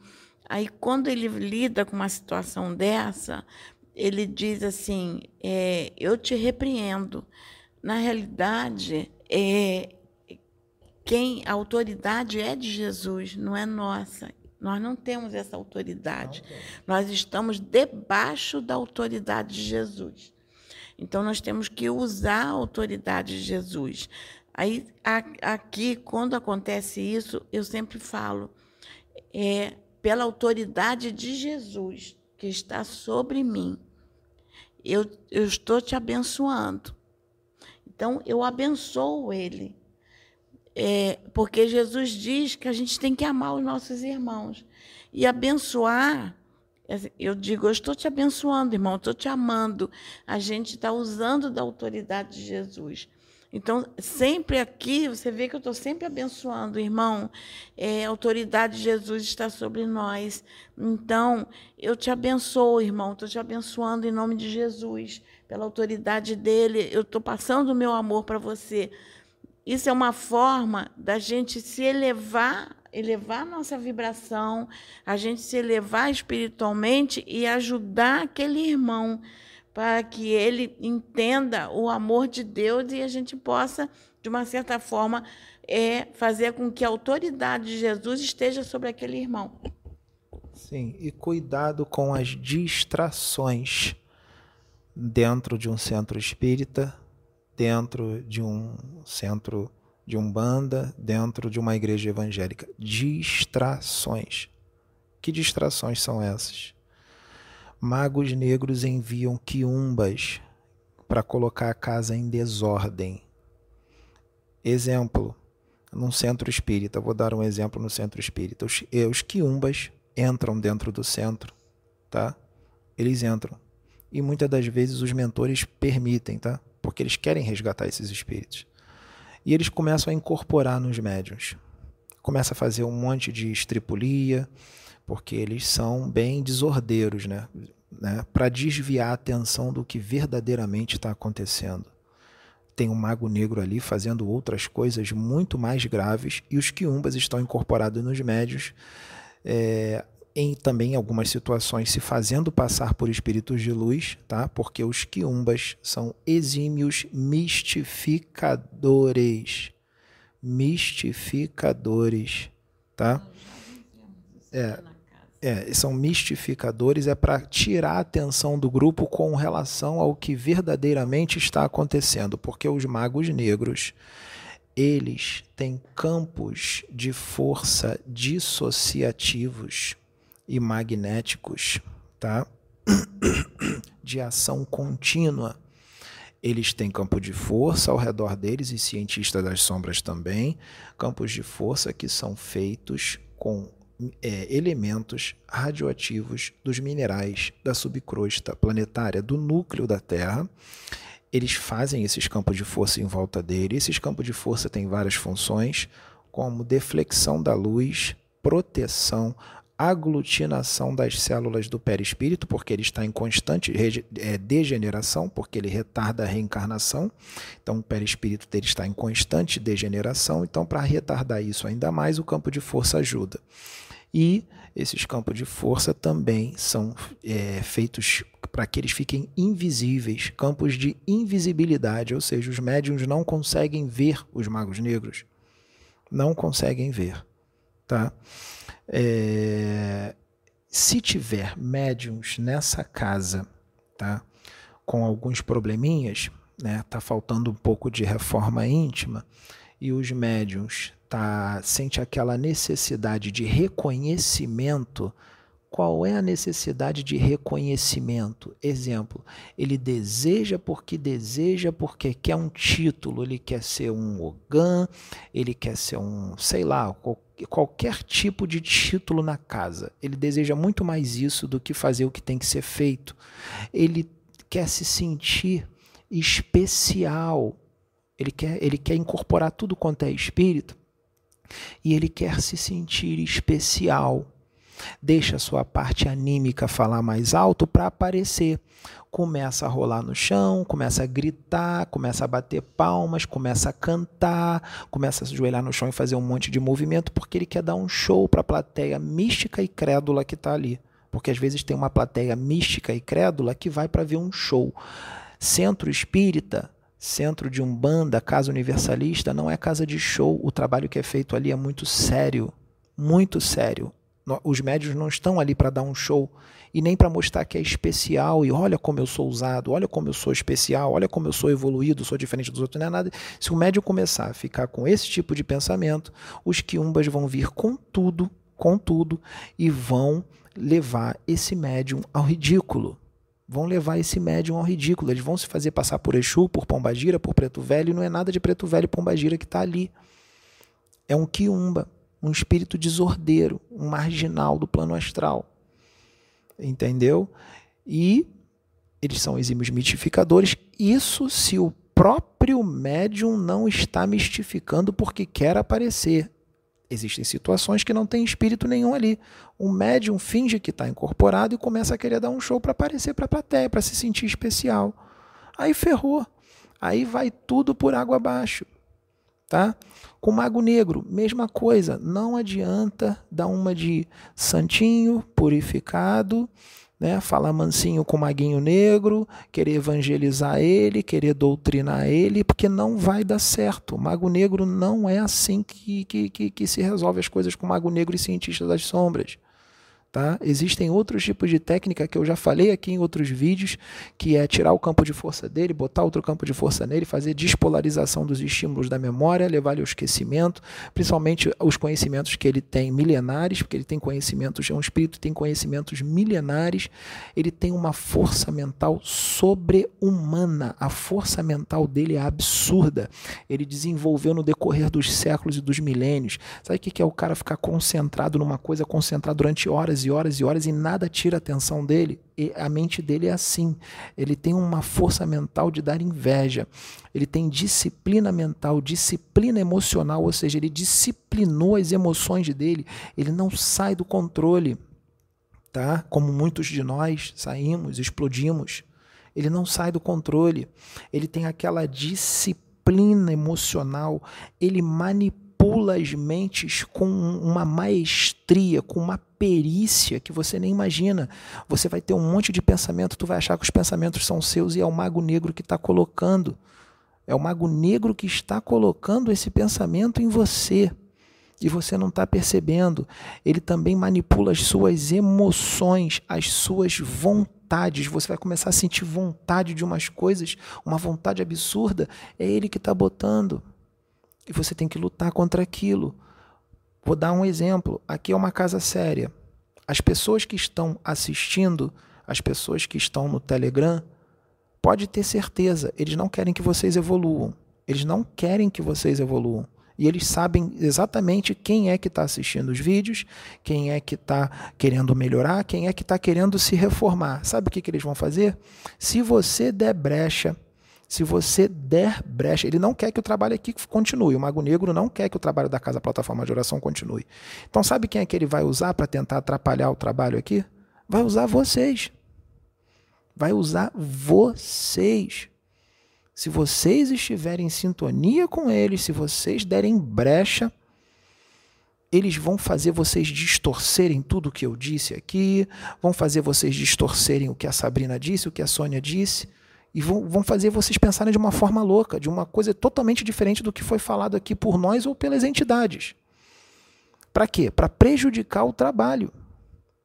Aí, quando ele lida com uma situação dessa, ele diz assim: é, Eu te repreendo. Na realidade, é, quem a autoridade é de Jesus, não é nossa. Nós não temos essa autoridade. Nós estamos debaixo da autoridade de Jesus. Então, nós temos que usar a autoridade de Jesus. Aí, aqui, quando acontece isso, eu sempre falo, é pela autoridade de Jesus que está sobre mim, eu, eu estou te abençoando. Então, eu abençoo ele. É, porque Jesus diz que a gente tem que amar os nossos irmãos. E abençoar, eu digo, eu estou te abençoando, irmão, estou te amando. A gente está usando da autoridade de Jesus. Então, sempre aqui, você vê que eu estou sempre abençoando, irmão. É, a autoridade de Jesus está sobre nós. Então, eu te abençoo, irmão. Estou te abençoando em nome de Jesus. Pela autoridade dele, eu estou passando o meu amor para você. Isso é uma forma da gente se elevar, elevar nossa vibração, a gente se elevar espiritualmente e ajudar aquele irmão para que ele entenda o amor de Deus e a gente possa, de uma certa forma, é, fazer com que a autoridade de Jesus esteja sobre aquele irmão. Sim, e cuidado com as distrações dentro de um centro espírita, dentro de um centro de umbanda, dentro de uma igreja evangélica. Distrações. Que distrações são essas? Magos negros enviam quiumbas para colocar a casa em desordem. Exemplo, num centro espírita, vou dar um exemplo no centro espírita. Os, eh, os quiumbas entram dentro do centro, tá? Eles entram. E muitas das vezes os mentores permitem, tá? Porque eles querem resgatar esses espíritos. E eles começam a incorporar nos médiuns. Começa a fazer um monte de estripulia, porque eles são bem desordeiros, né? né? Para desviar a atenção do que verdadeiramente está acontecendo. Tem um mago negro ali fazendo outras coisas muito mais graves e os quiumbas estão incorporados nos médios, é, em também algumas situações se fazendo passar por espíritos de luz, tá? Porque os quiumbas são exímios mistificadores. Mistificadores, tá? É, é, são mistificadores, é para tirar a atenção do grupo com relação ao que verdadeiramente está acontecendo, porque os magos negros eles têm campos de força dissociativos e magnéticos, tá? De ação contínua. Eles têm campo de força ao redor deles e cientistas das sombras também, campos de força que são feitos com é, elementos radioativos dos minerais da subcrosta planetária do núcleo da Terra. Eles fazem esses campos de força em volta dele. Esses campos de força têm várias funções, como deflexão da luz, proteção, aglutinação das células do perispírito, porque ele está em constante é, degeneração, porque ele retarda a reencarnação. Então, o perispírito dele está em constante degeneração. Então, para retardar isso ainda mais, o campo de força ajuda. E esses campos de força também são é, feitos para que eles fiquem invisíveis campos de invisibilidade, ou seja, os médiums não conseguem ver os magos negros. Não conseguem ver. Tá? É, se tiver médiums nessa casa tá, com alguns probleminhas, né, tá faltando um pouco de reforma íntima, e os médiums tá, sente aquela necessidade de reconhecimento, qual é a necessidade de reconhecimento? Exemplo, ele deseja porque deseja, porque quer um título, ele quer ser um Ogan, ele quer ser um, sei lá, qualquer tipo de título na casa. Ele deseja muito mais isso do que fazer o que tem que ser feito. Ele quer se sentir especial. Ele quer, ele quer incorporar tudo quanto é espírito e ele quer se sentir especial. Deixa a sua parte anímica falar mais alto para aparecer. Começa a rolar no chão, começa a gritar, começa a bater palmas, começa a cantar, começa a se ajoelhar no chão e fazer um monte de movimento, porque ele quer dar um show para a plateia mística e crédula que está ali. Porque às vezes tem uma plateia mística e crédula que vai para ver um show. Centro espírita Centro de Umbanda, Casa Universalista, não é casa de show. O trabalho que é feito ali é muito sério, muito sério. Os médios não estão ali para dar um show e nem para mostrar que é especial e olha como eu sou usado, olha como eu sou especial, olha como eu sou evoluído, sou diferente dos outros, não é nada. Se o médium começar a ficar com esse tipo de pensamento, os quiumbas vão vir com tudo, com tudo e vão levar esse médium ao ridículo. Vão levar esse médium ao ridículo. Eles vão se fazer passar por Exu, por Pombagira, por Preto Velho, e não é nada de Preto Velho e Pombagira que está ali. É um quiumba, um espírito desordeiro, um marginal do plano astral entendeu? E eles são exímios mitificadores. Isso se o próprio médium não está mistificando porque quer aparecer. Existem situações que não tem espírito nenhum ali. O médium finge que está incorporado e começa a querer dar um show para aparecer para a plateia, para se sentir especial. Aí ferrou. Aí vai tudo por água abaixo. Tá? Com mago negro, mesma coisa. Não adianta dar uma de santinho, purificado, né? falar mansinho com o maguinho negro, querer evangelizar ele, querer doutrinar ele, porque não vai dar certo. O mago negro não é assim que, que, que, que se resolve as coisas com o mago negro e cientistas das sombras. Tá? Existem outros tipos de técnica que eu já falei aqui em outros vídeos, que é tirar o campo de força dele, botar outro campo de força nele, fazer despolarização dos estímulos da memória, levar ele ao esquecimento, principalmente os conhecimentos que ele tem milenares, porque ele tem conhecimentos, é um espírito que tem conhecimentos milenares, ele tem uma força mental sobre-humana. A força mental dele é absurda. Ele desenvolveu no decorrer dos séculos e dos milênios. Sabe o que é o cara ficar concentrado numa coisa, concentrar durante horas horas e horas e horas e nada tira a atenção dele. E a mente dele é assim. Ele tem uma força mental de dar inveja. Ele tem disciplina mental, disciplina emocional, ou seja, ele disciplinou as emoções dele. Ele não sai do controle, tá? Como muitos de nós saímos, explodimos. Ele não sai do controle. Ele tem aquela disciplina emocional. Ele manipula as mentes com uma maestria, com uma perícia que você nem imagina. Você vai ter um monte de pensamento, tu vai achar que os pensamentos são seus e é o mago negro que está colocando. É o mago negro que está colocando esse pensamento em você. E você não está percebendo. Ele também manipula as suas emoções, as suas vontades. Você vai começar a sentir vontade de umas coisas, uma vontade absurda. É ele que está botando. E você tem que lutar contra aquilo. Vou dar um exemplo. Aqui é uma casa séria. As pessoas que estão assistindo, as pessoas que estão no Telegram, pode ter certeza, eles não querem que vocês evoluam. Eles não querem que vocês evoluam. E eles sabem exatamente quem é que está assistindo os vídeos, quem é que está querendo melhorar, quem é que está querendo se reformar. Sabe o que, que eles vão fazer? Se você der brecha se você der brecha, ele não quer que o trabalho aqui continue. O Mago Negro não quer que o trabalho da Casa Plataforma de Oração continue. Então, sabe quem é que ele vai usar para tentar atrapalhar o trabalho aqui? Vai usar vocês. Vai usar vocês. Se vocês estiverem em sintonia com eles, se vocês derem brecha, eles vão fazer vocês distorcerem tudo o que eu disse aqui, vão fazer vocês distorcerem o que a Sabrina disse, o que a Sônia disse e vão, vão fazer vocês pensarem de uma forma louca, de uma coisa totalmente diferente do que foi falado aqui por nós ou pelas entidades. Para quê? Para prejudicar o trabalho.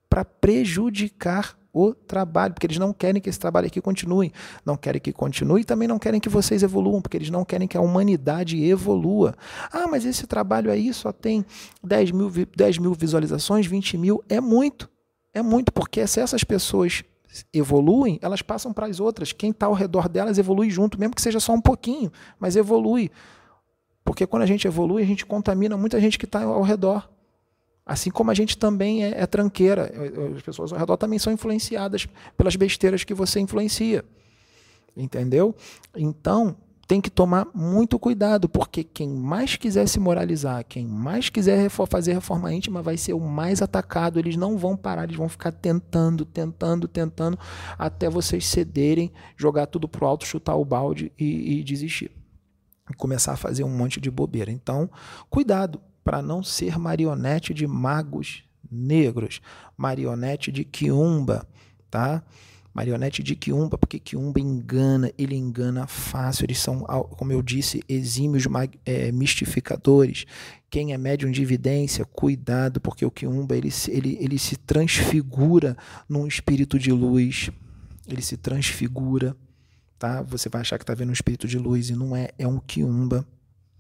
Para prejudicar o trabalho, porque eles não querem que esse trabalho aqui continue, não querem que continue e também não querem que vocês evoluam, porque eles não querem que a humanidade evolua. Ah, mas esse trabalho aí só tem 10 mil, 10 mil visualizações, 20 mil, é muito. É muito, porque se essas pessoas evoluem, elas passam para as outras. Quem está ao redor delas evolui junto, mesmo que seja só um pouquinho, mas evolui. Porque quando a gente evolui, a gente contamina muita gente que está ao redor. Assim como a gente também é, é tranqueira. As pessoas ao redor também são influenciadas pelas besteiras que você influencia. Entendeu? Então, tem que tomar muito cuidado, porque quem mais quiser se moralizar, quem mais quiser fazer reforma íntima, vai ser o mais atacado. Eles não vão parar, eles vão ficar tentando, tentando, tentando, até vocês cederem, jogar tudo pro alto, chutar o balde e, e desistir. E começar a fazer um monte de bobeira. Então, cuidado para não ser marionete de magos negros, marionete de quiumba, tá? Marionete de Quiumba, porque Quiumba engana, ele engana fácil. Eles são, como eu disse, exímios é, mistificadores. Quem é médium de evidência, cuidado, porque o Quiumba ele, ele, ele se transfigura num espírito de luz. Ele se transfigura, tá? Você vai achar que está vendo um espírito de luz e não é, é um Quiumba.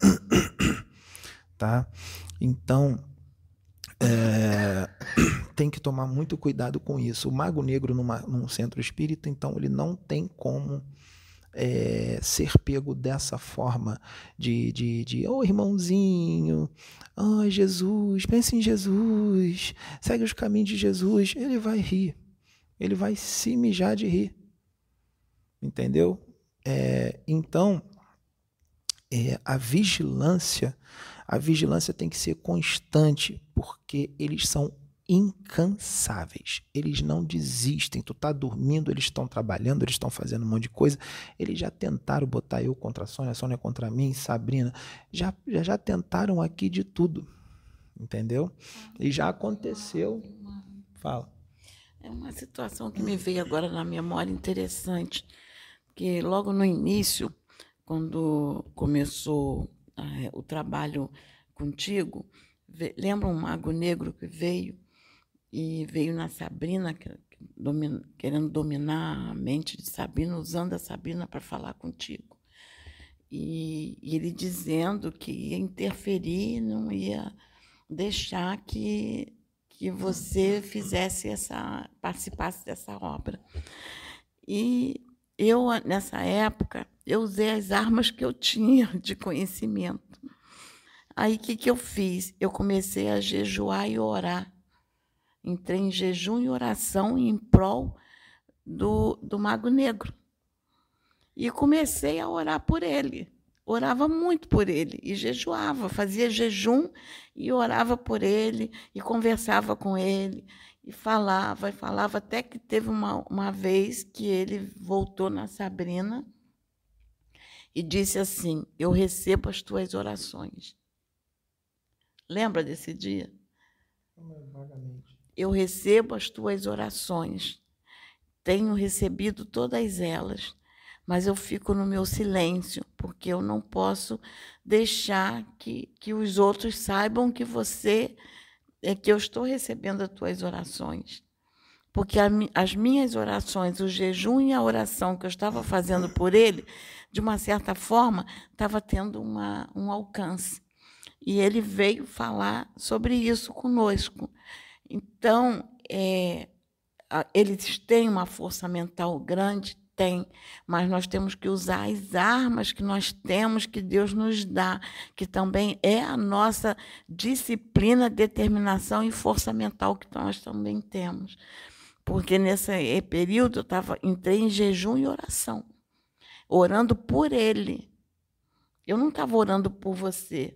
tá? Então, é, tem que tomar muito cuidado com isso. O mago negro numa, num centro espírita, então, ele não tem como é, ser pego dessa forma de, de, de oh irmãozinho, oh Jesus, pense em Jesus, segue os caminhos de Jesus. Ele vai rir, ele vai se mijar de rir. Entendeu? É, então, é, a vigilância a vigilância tem que ser constante, porque eles são incansáveis. Eles não desistem. Tu tá dormindo, eles estão trabalhando, eles estão fazendo um monte de coisa. Eles já tentaram botar eu contra a Sônia, a Sônia contra mim, Sabrina. Já, já, já tentaram aqui de tudo. Entendeu? E já aconteceu. Fala. É uma situação que me veio agora na memória interessante, que logo no início, quando começou o trabalho contigo, lembra um mago negro que veio e veio na Sabrina, querendo dominar a mente de Sabrina, usando a Sabrina para falar contigo. E, e, ele dizendo que ia interferir, não ia deixar que, que você fizesse essa, participasse dessa obra. E eu, nessa época, eu usei as armas que eu tinha de conhecimento. Aí o que, que eu fiz? Eu comecei a jejuar e orar. Entrei em jejum e oração em prol do, do Mago Negro. E comecei a orar por ele. Orava muito por ele e jejuava, fazia jejum e orava por ele e conversava com ele e falava e falava até que teve uma, uma vez que ele voltou na Sabrina e disse assim: Eu recebo as tuas orações. Lembra desse dia? Eu recebo as tuas orações. Tenho recebido todas elas, mas eu fico no meu silêncio, porque eu não posso deixar que, que os outros saibam que você é que eu estou recebendo as tuas orações. Porque a, as minhas orações, o jejum e a oração que eu estava fazendo por ele, de uma certa forma, estava tendo uma, um alcance. E ele veio falar sobre isso conosco. Então, é, eles têm uma força mental grande, tem, mas nós temos que usar as armas que nós temos, que Deus nos dá, que também é a nossa disciplina, determinação e força mental que nós também temos. Porque nesse período eu tava, entrei em jejum e oração orando por ele. Eu não estava orando por você.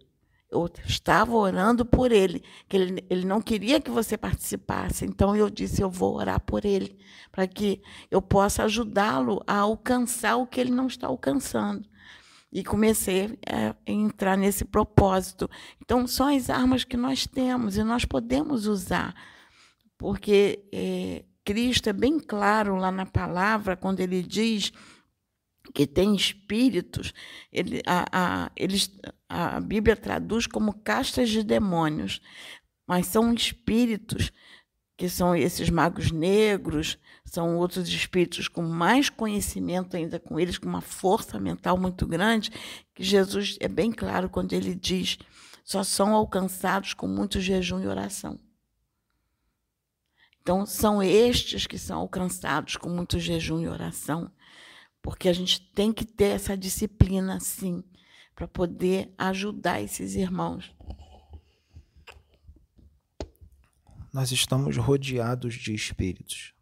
Eu estava orando por ele, que ele, ele não queria que você participasse. Então eu disse: eu vou orar por ele, para que eu possa ajudá-lo a alcançar o que ele não está alcançando. E comecei a entrar nesse propósito. Então, são as armas que nós temos e nós podemos usar, porque é, Cristo é bem claro lá na palavra, quando ele diz que tem espíritos, ele, a, a, eles, a Bíblia traduz como castas de demônios, mas são espíritos que são esses magos negros, são outros espíritos com mais conhecimento ainda com eles, com uma força mental muito grande, que Jesus é bem claro quando ele diz: só são alcançados com muito jejum e oração. Então, são estes que são alcançados com muito jejum e oração porque a gente tem que ter essa disciplina, sim, para poder ajudar esses irmãos. Nós estamos rodeados de espíritos.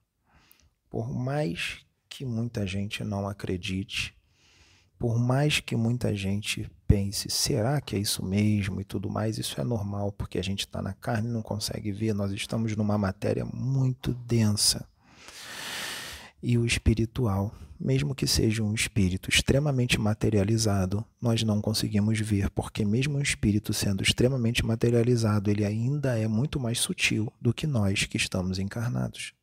Por mais que muita gente não acredite, por mais que muita gente pense, será que é isso mesmo e tudo mais, isso é normal, porque a gente está na carne e não consegue ver, nós estamos numa matéria muito densa e o espiritual, mesmo que seja um espírito extremamente materializado, nós não conseguimos ver, porque mesmo o espírito sendo extremamente materializado, ele ainda é muito mais sutil do que nós que estamos encarnados.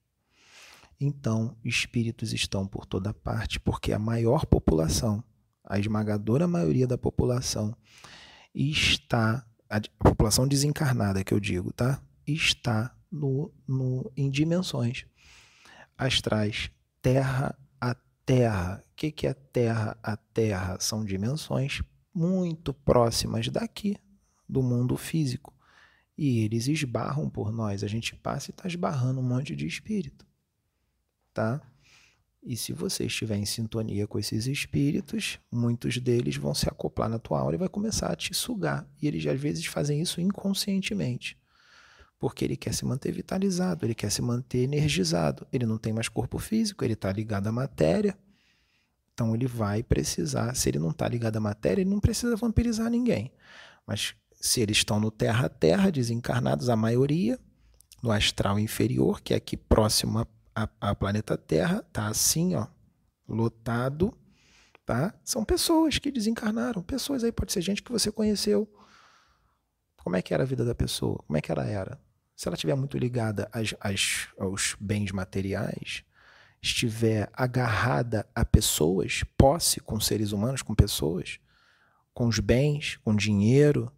então espíritos estão por toda parte, porque a maior população, a esmagadora maioria da população, está, a, a população desencarnada que eu digo, tá? Está no, no, em dimensões astrais, terra a terra. O que, é terra a terra? São dimensões muito próximas daqui, do mundo físico. E eles esbarram por nós. A gente passa e está esbarrando um monte de espírito. Tá? E se você estiver em sintonia com esses espíritos, muitos deles vão se acoplar na tua aura e vai começar a te sugar. E eles às vezes fazem isso inconscientemente. Porque ele quer se manter vitalizado, ele quer se manter energizado. Ele não tem mais corpo físico, ele está ligado à matéria. Então ele vai precisar, se ele não está ligado à matéria, ele não precisa vampirizar ninguém. Mas se eles estão no terra a terra, desencarnados, a maioria, no astral inferior, que é aqui próximo ao planeta Terra, tá assim, ó, lotado, tá? São pessoas que desencarnaram, pessoas aí, pode ser gente que você conheceu. Como é que era a vida da pessoa? Como é que ela era? Se ela estiver muito ligada às, às, aos bens materiais, estiver agarrada a pessoas, posse com seres humanos, com pessoas, com os bens, com dinheiro,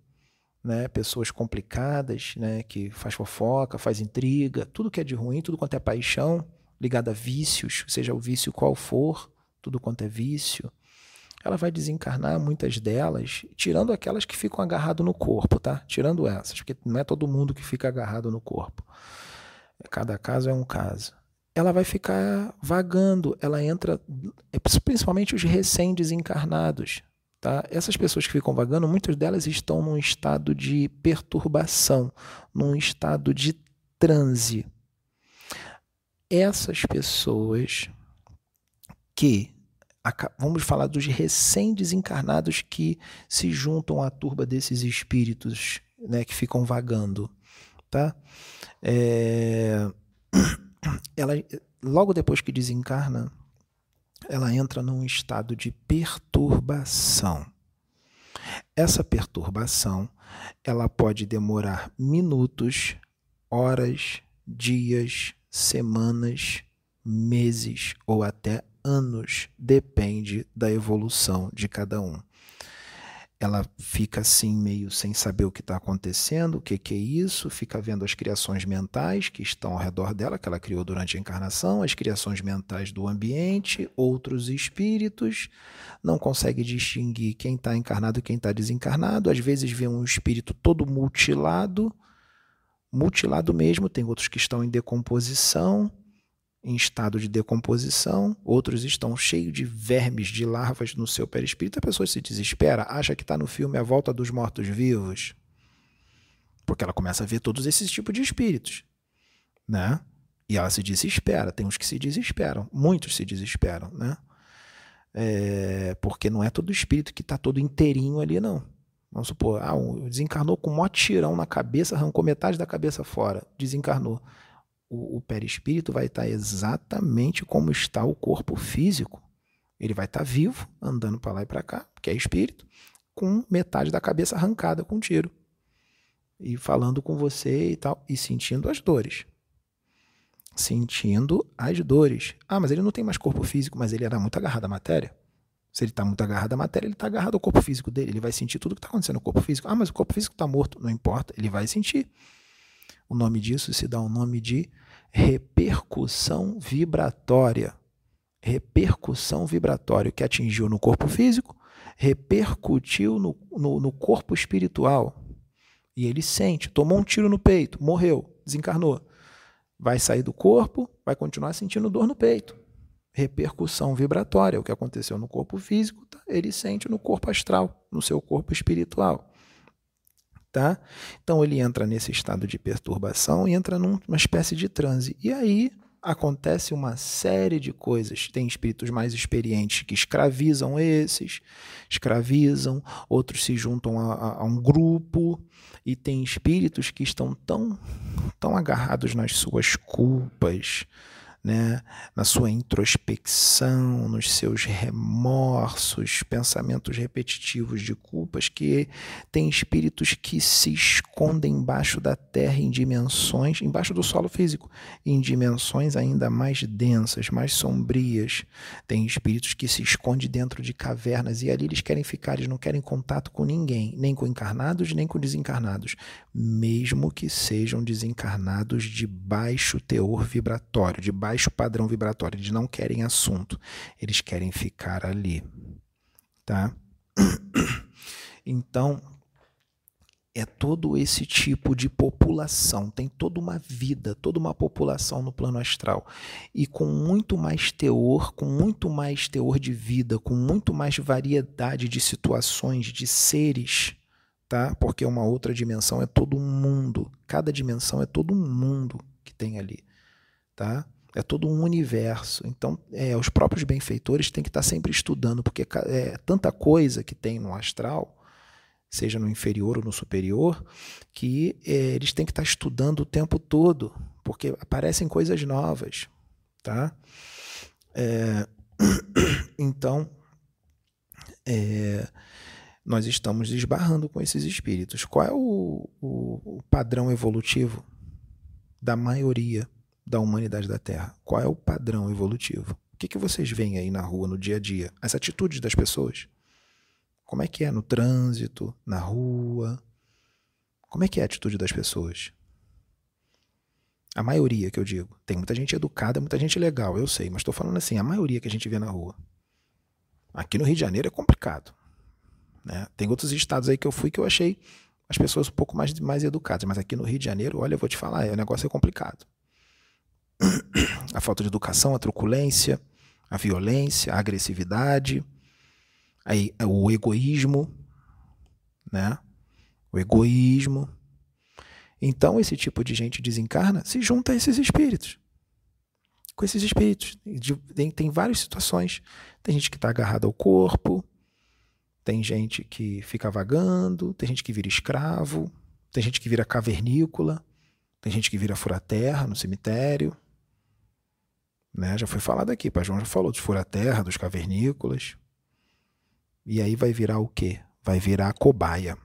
né, pessoas complicadas, né, que faz fofoca, faz intriga, tudo que é de ruim, tudo quanto é paixão, ligado a vícios, seja o vício qual for, tudo quanto é vício, ela vai desencarnar muitas delas, tirando aquelas que ficam agarrado no corpo, tá? Tirando essas, porque não é todo mundo que fica agarrado no corpo. Cada caso é um caso. Ela vai ficar vagando, ela entra, principalmente os recém-desencarnados, Tá? Essas pessoas que ficam vagando, muitas delas estão num estado de perturbação, num estado de transe. Essas pessoas que vamos falar dos recém-desencarnados que se juntam à turba desses espíritos né, que ficam vagando, tá? É... Ela, logo depois que desencarna, ela entra num estado de perturbação. Essa perturbação, ela pode demorar minutos, horas, dias, semanas, meses ou até anos, depende da evolução de cada um. Ela fica assim meio sem saber o que está acontecendo, o que, que é isso, fica vendo as criações mentais que estão ao redor dela, que ela criou durante a encarnação, as criações mentais do ambiente, outros espíritos, não consegue distinguir quem está encarnado e quem está desencarnado, às vezes vê um espírito todo mutilado, mutilado mesmo, tem outros que estão em decomposição, em estado de decomposição, outros estão cheios de vermes, de larvas no seu perispírito. A pessoa se desespera, acha que está no filme A Volta dos Mortos-Vivos, porque ela começa a ver todos esses tipos de espíritos, né? E ela se desespera. Tem uns que se desesperam, muitos se desesperam, né? É, porque não é todo espírito que está todo inteirinho ali, não. Vamos supor, ah, um, desencarnou com um tirão na cabeça, arrancou metade da cabeça fora, desencarnou o, o perispírito vai estar exatamente como está o corpo físico. Ele vai estar vivo, andando para lá e para cá, que é espírito, com metade da cabeça arrancada com um tiro. E falando com você e tal, e sentindo as dores. Sentindo as dores. Ah, mas ele não tem mais corpo físico, mas ele era muito agarrado à matéria. Se ele está muito agarrado à matéria, ele está agarrado ao corpo físico dele. Ele vai sentir tudo que está acontecendo no corpo físico. Ah, mas o corpo físico está morto. Não importa, ele vai sentir. O nome disso se dá o nome de repercussão vibratória. Repercussão vibratória que atingiu no corpo físico, repercutiu no, no, no corpo espiritual. E ele sente, tomou um tiro no peito, morreu, desencarnou. Vai sair do corpo, vai continuar sentindo dor no peito. Repercussão vibratória, o que aconteceu no corpo físico, tá? ele sente no corpo astral, no seu corpo espiritual. Tá? Então ele entra nesse estado de perturbação e entra numa espécie de transe. E aí acontece uma série de coisas. Tem espíritos mais experientes que escravizam esses, escravizam, outros se juntam a, a, a um grupo, e tem espíritos que estão tão, tão agarrados nas suas culpas, né, na sua introspecção, nos seus remorsos, pensamentos repetitivos de culpas, que tem espíritos que se escondem embaixo da terra em dimensões, embaixo do solo físico, em dimensões ainda mais densas, mais sombrias. Tem espíritos que se escondem dentro de cavernas e ali eles querem ficar, eles não querem contato com ninguém, nem com encarnados, nem com desencarnados, mesmo que sejam desencarnados de baixo teor vibratório, de baixo baixo padrão vibratório, eles não querem assunto, eles querem ficar ali, tá? Então, é todo esse tipo de população, tem toda uma vida, toda uma população no plano astral e com muito mais teor, com muito mais teor de vida, com muito mais variedade de situações, de seres, tá? Porque uma outra dimensão é todo um mundo, cada dimensão é todo um mundo que tem ali, tá? É todo um universo. Então, é, os próprios benfeitores têm que estar sempre estudando, porque é tanta coisa que tem no astral, seja no inferior ou no superior, que é, eles têm que estar estudando o tempo todo, porque aparecem coisas novas, tá? É, então, é, nós estamos esbarrando com esses espíritos. Qual é o, o, o padrão evolutivo da maioria? Da humanidade da Terra? Qual é o padrão evolutivo? O que, que vocês veem aí na rua, no dia a dia? As atitudes das pessoas? Como é que é no trânsito, na rua? Como é que é a atitude das pessoas? A maioria que eu digo. Tem muita gente educada, muita gente legal, eu sei, mas estou falando assim, a maioria que a gente vê na rua. Aqui no Rio de Janeiro é complicado. Né? Tem outros estados aí que eu fui que eu achei as pessoas um pouco mais, mais educadas, mas aqui no Rio de Janeiro, olha, eu vou te falar, é, o negócio é complicado a falta de educação, a truculência, a violência, a agressividade, aí, o egoísmo, né? O egoísmo. Então, esse tipo de gente desencarna, se junta a esses espíritos. Com esses espíritos. Tem, tem várias situações. Tem gente que está agarrada ao corpo, tem gente que fica vagando, tem gente que vira escravo, tem gente que vira cavernícola, tem gente que vira fura-terra no cemitério. Né? Já foi falado aqui, Pai João já falou dos fura-terra, dos cavernícolas. E aí vai virar o quê? Vai virar a cobaia.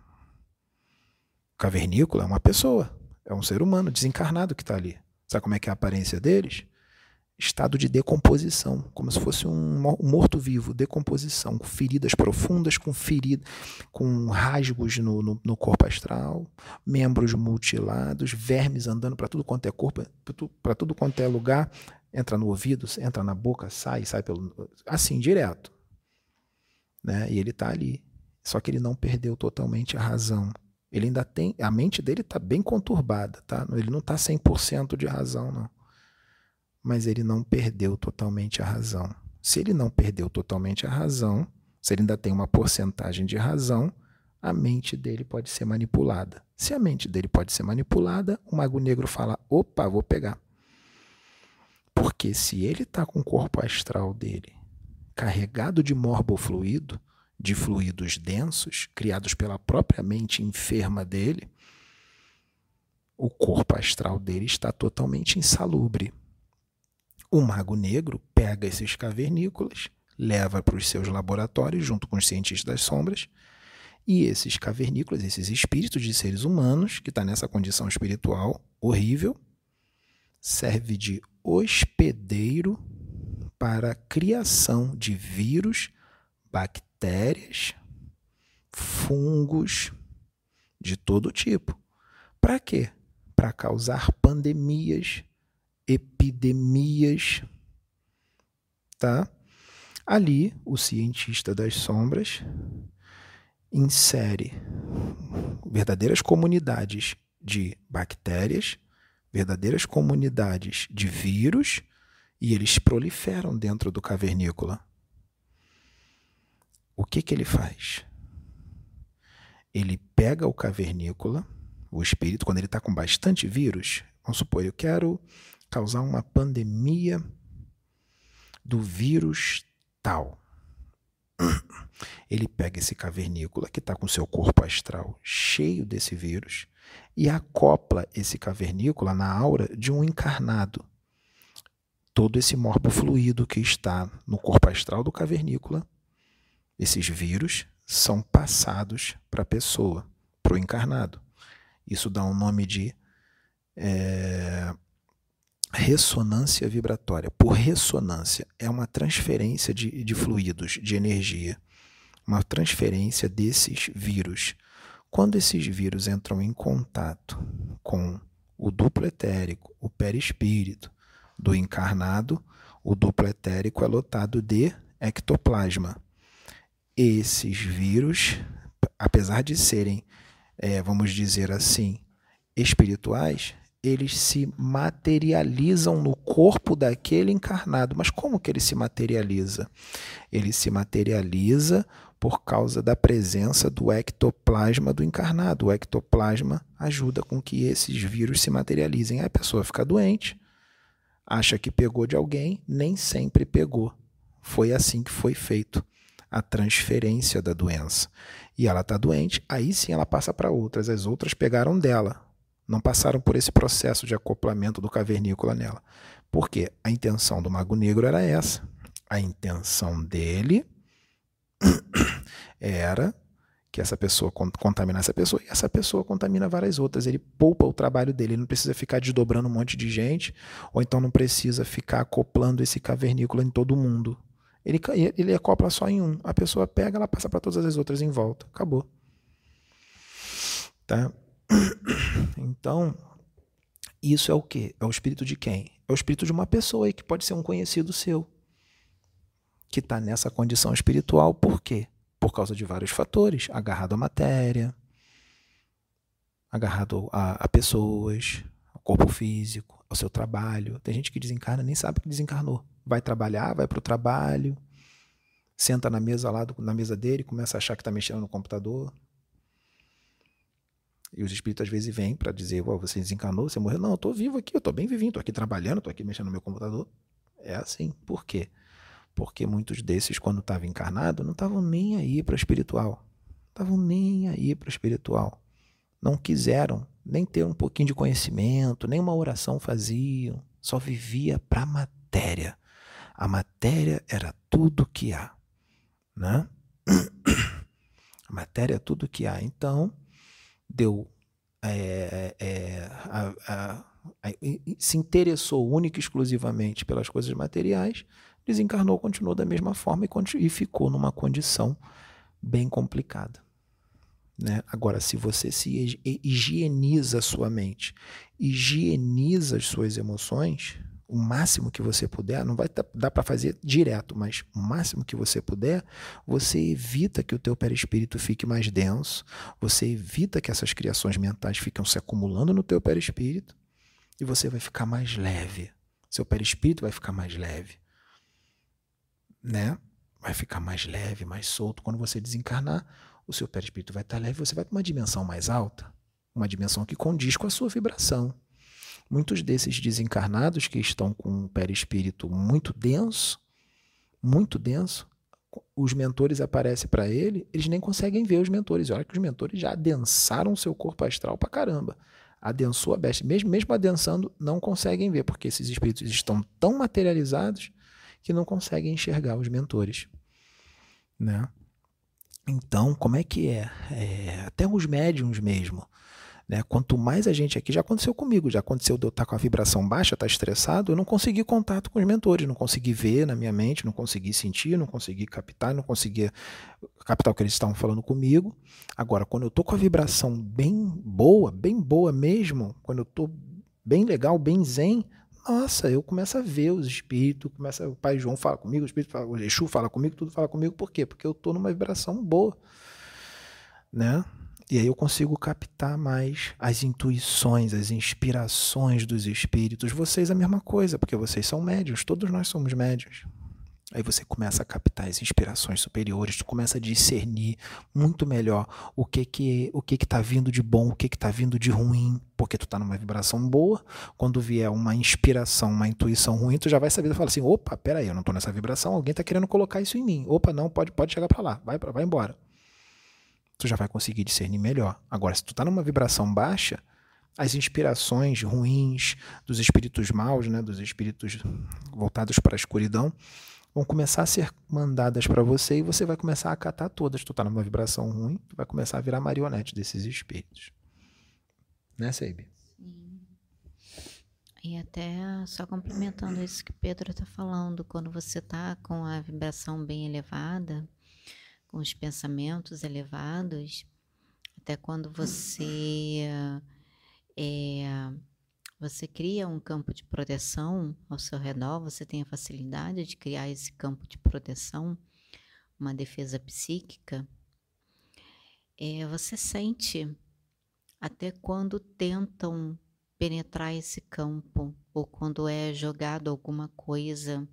Cavernícola é uma pessoa, é um ser humano desencarnado que está ali. Sabe como é que é a aparência deles? Estado de decomposição, como se fosse um morto-vivo, decomposição, com feridas profundas, com feridas, com rasgos no, no, no corpo astral, membros mutilados, vermes andando para tudo quanto é corpo, para tudo quanto é lugar, entra no ouvido, entra na boca, sai, sai pelo. Assim, direto. Né? E ele está ali. Só que ele não perdeu totalmente a razão. Ele ainda tem. A mente dele está bem conturbada, tá? Ele não está 100% de razão, não. Mas ele não perdeu totalmente a razão. Se ele não perdeu totalmente a razão, se ele ainda tem uma porcentagem de razão, a mente dele pode ser manipulada. Se a mente dele pode ser manipulada, o mago negro fala: opa, vou pegar. Porque se ele está com o corpo astral dele carregado de morbofluido, de fluidos densos, criados pela própria mente enferma dele, o corpo astral dele está totalmente insalubre. O mago negro pega esses cavernícolas, leva para os seus laboratórios junto com os cientistas das sombras, e esses cavernícolas, esses espíritos de seres humanos, que está nessa condição espiritual horrível, serve de hospedeiro para a criação de vírus, bactérias, fungos de todo tipo. Para quê? Para causar pandemias, epidemias, tá? Ali, o cientista das sombras insere verdadeiras comunidades de bactérias, verdadeiras comunidades de vírus e eles proliferam dentro do cavernícola. O que, que ele faz? Ele pega o cavernícola, o espírito, quando ele está com bastante vírus, vamos supor, eu quero causar uma pandemia do vírus tal. Ele pega esse cavernícola que está com seu corpo astral cheio desse vírus e acopla esse cavernícola na aura de um encarnado. todo esse morbo fluido que está no corpo astral do cavernícola, esses vírus são passados para a pessoa, para o encarnado. Isso dá um nome de é, ressonância vibratória. Por ressonância, é uma transferência de, de fluidos, de energia, uma transferência desses vírus. Quando esses vírus entram em contato com o duplo etérico, o perispírito do encarnado, o duplo etérico é lotado de ectoplasma. Esses vírus, apesar de serem, é, vamos dizer assim, espirituais, eles se materializam no corpo daquele encarnado. Mas como que ele se materializa? Ele se materializa por causa da presença do ectoplasma do encarnado. O ectoplasma ajuda com que esses vírus se materializem. Aí a pessoa fica doente, acha que pegou de alguém, nem sempre pegou. Foi assim que foi feito a transferência da doença. E ela está doente, aí sim ela passa para outras. As outras pegaram dela, não passaram por esse processo de acoplamento do cavernícola nela. Porque a intenção do Mago Negro era essa. A intenção dele era que essa pessoa contaminasse a pessoa e essa pessoa contamina várias outras. Ele poupa o trabalho dele, ele não precisa ficar desdobrando um monte de gente, ou então não precisa ficar acoplando esse cavernícola em todo mundo. Ele, ele acopla só em um. A pessoa pega, ela passa para todas as outras em volta. Acabou. Tá? Então, isso é o que? É o espírito de quem? É o espírito de uma pessoa aí que pode ser um conhecido seu que está nessa condição espiritual. Por quê? Por causa de vários fatores. Agarrado à matéria, agarrado a, a pessoas, ao corpo físico, ao seu trabalho. Tem gente que desencarna nem sabe que desencarnou. Vai trabalhar, vai para o trabalho, senta na mesa lá, na mesa dele, começa a achar que está mexendo no computador. E os espíritos às vezes vêm para dizer: você desencarnou, você morreu. Não, eu estou vivo aqui, eu estou bem vivinho, estou aqui trabalhando, estou aqui mexendo no meu computador. É assim. Por quê? Porque muitos desses, quando estavam encarnados, não estavam nem aí para o espiritual. Estavam nem aí para o espiritual. Não quiseram nem ter um pouquinho de conhecimento, nem uma oração faziam. Só vivia para a matéria. A matéria era tudo que há. Né? A matéria é tudo que há. Então, deu. É, é, a, a, a, se interessou única e exclusivamente pelas coisas materiais desencarnou, continuou da mesma forma e, e ficou numa condição bem complicada. Né? Agora, se você se higieniza a sua mente, higieniza as suas emoções, o máximo que você puder, não vai dar para fazer direto, mas o máximo que você puder, você evita que o teu perispírito fique mais denso, você evita que essas criações mentais fiquem se acumulando no teu perispírito e você vai ficar mais leve. Seu perispírito vai ficar mais leve né? Vai ficar mais leve, mais solto. Quando você desencarnar, o seu perispírito vai estar leve, você vai para uma dimensão mais alta, uma dimensão que condiz com a sua vibração. Muitos desses desencarnados que estão com um perispírito muito denso, muito denso, os mentores aparecem para ele, eles nem conseguem ver os mentores. Olha que os mentores já adensaram o seu corpo astral para caramba. Adensou a besta. Mesmo, mesmo adensando, não conseguem ver, porque esses espíritos estão tão materializados que não conseguem enxergar os mentores, né? Então, como é que é? é até os médiums mesmo. Né? Quanto mais a gente aqui, já aconteceu comigo, já aconteceu de eu estar com a vibração baixa, estar estressado, eu não consegui contato com os mentores, não consegui ver na minha mente, não consegui sentir, não consegui captar, não consegui captar o que eles estavam falando comigo. Agora, quando eu estou com a vibração bem boa, bem boa mesmo, quando eu estou bem legal, bem zen, nossa, eu começo a ver os espíritos, começa, o Pai João fala comigo, o Espírito fala, o Exu fala comigo, tudo fala comigo, por quê? Porque eu estou numa vibração boa, né? E aí eu consigo captar mais as intuições, as inspirações dos espíritos. Vocês a mesma coisa, porque vocês são médios, todos nós somos médios. Aí você começa a captar as inspirações superiores, tu começa a discernir muito melhor o que que o que que tá vindo de bom, o que que tá vindo de ruim, porque tu tá numa vibração boa. Quando vier uma inspiração, uma intuição ruim, tu já vai saber, tu fala assim: "Opa, pera aí, eu não tô nessa vibração, alguém tá querendo colocar isso em mim. Opa, não, pode pode chegar para lá, vai para vai embora." Tu já vai conseguir discernir melhor. Agora, se tu tá numa vibração baixa, as inspirações ruins dos espíritos maus, né, dos espíritos voltados para a escuridão, vão começar a ser mandadas para você e você vai começar a acatar todas. Tu está numa vibração ruim, tu vai começar a virar marionete desses espíritos. Né, Seibe? Sim. E até só complementando isso que Pedro está falando, quando você está com a vibração bem elevada, com os pensamentos elevados, até quando você é, você cria um campo de proteção ao seu redor, você tem a facilidade de criar esse campo de proteção, uma defesa psíquica, é, você sente até quando tentam penetrar esse campo ou quando é jogado alguma coisa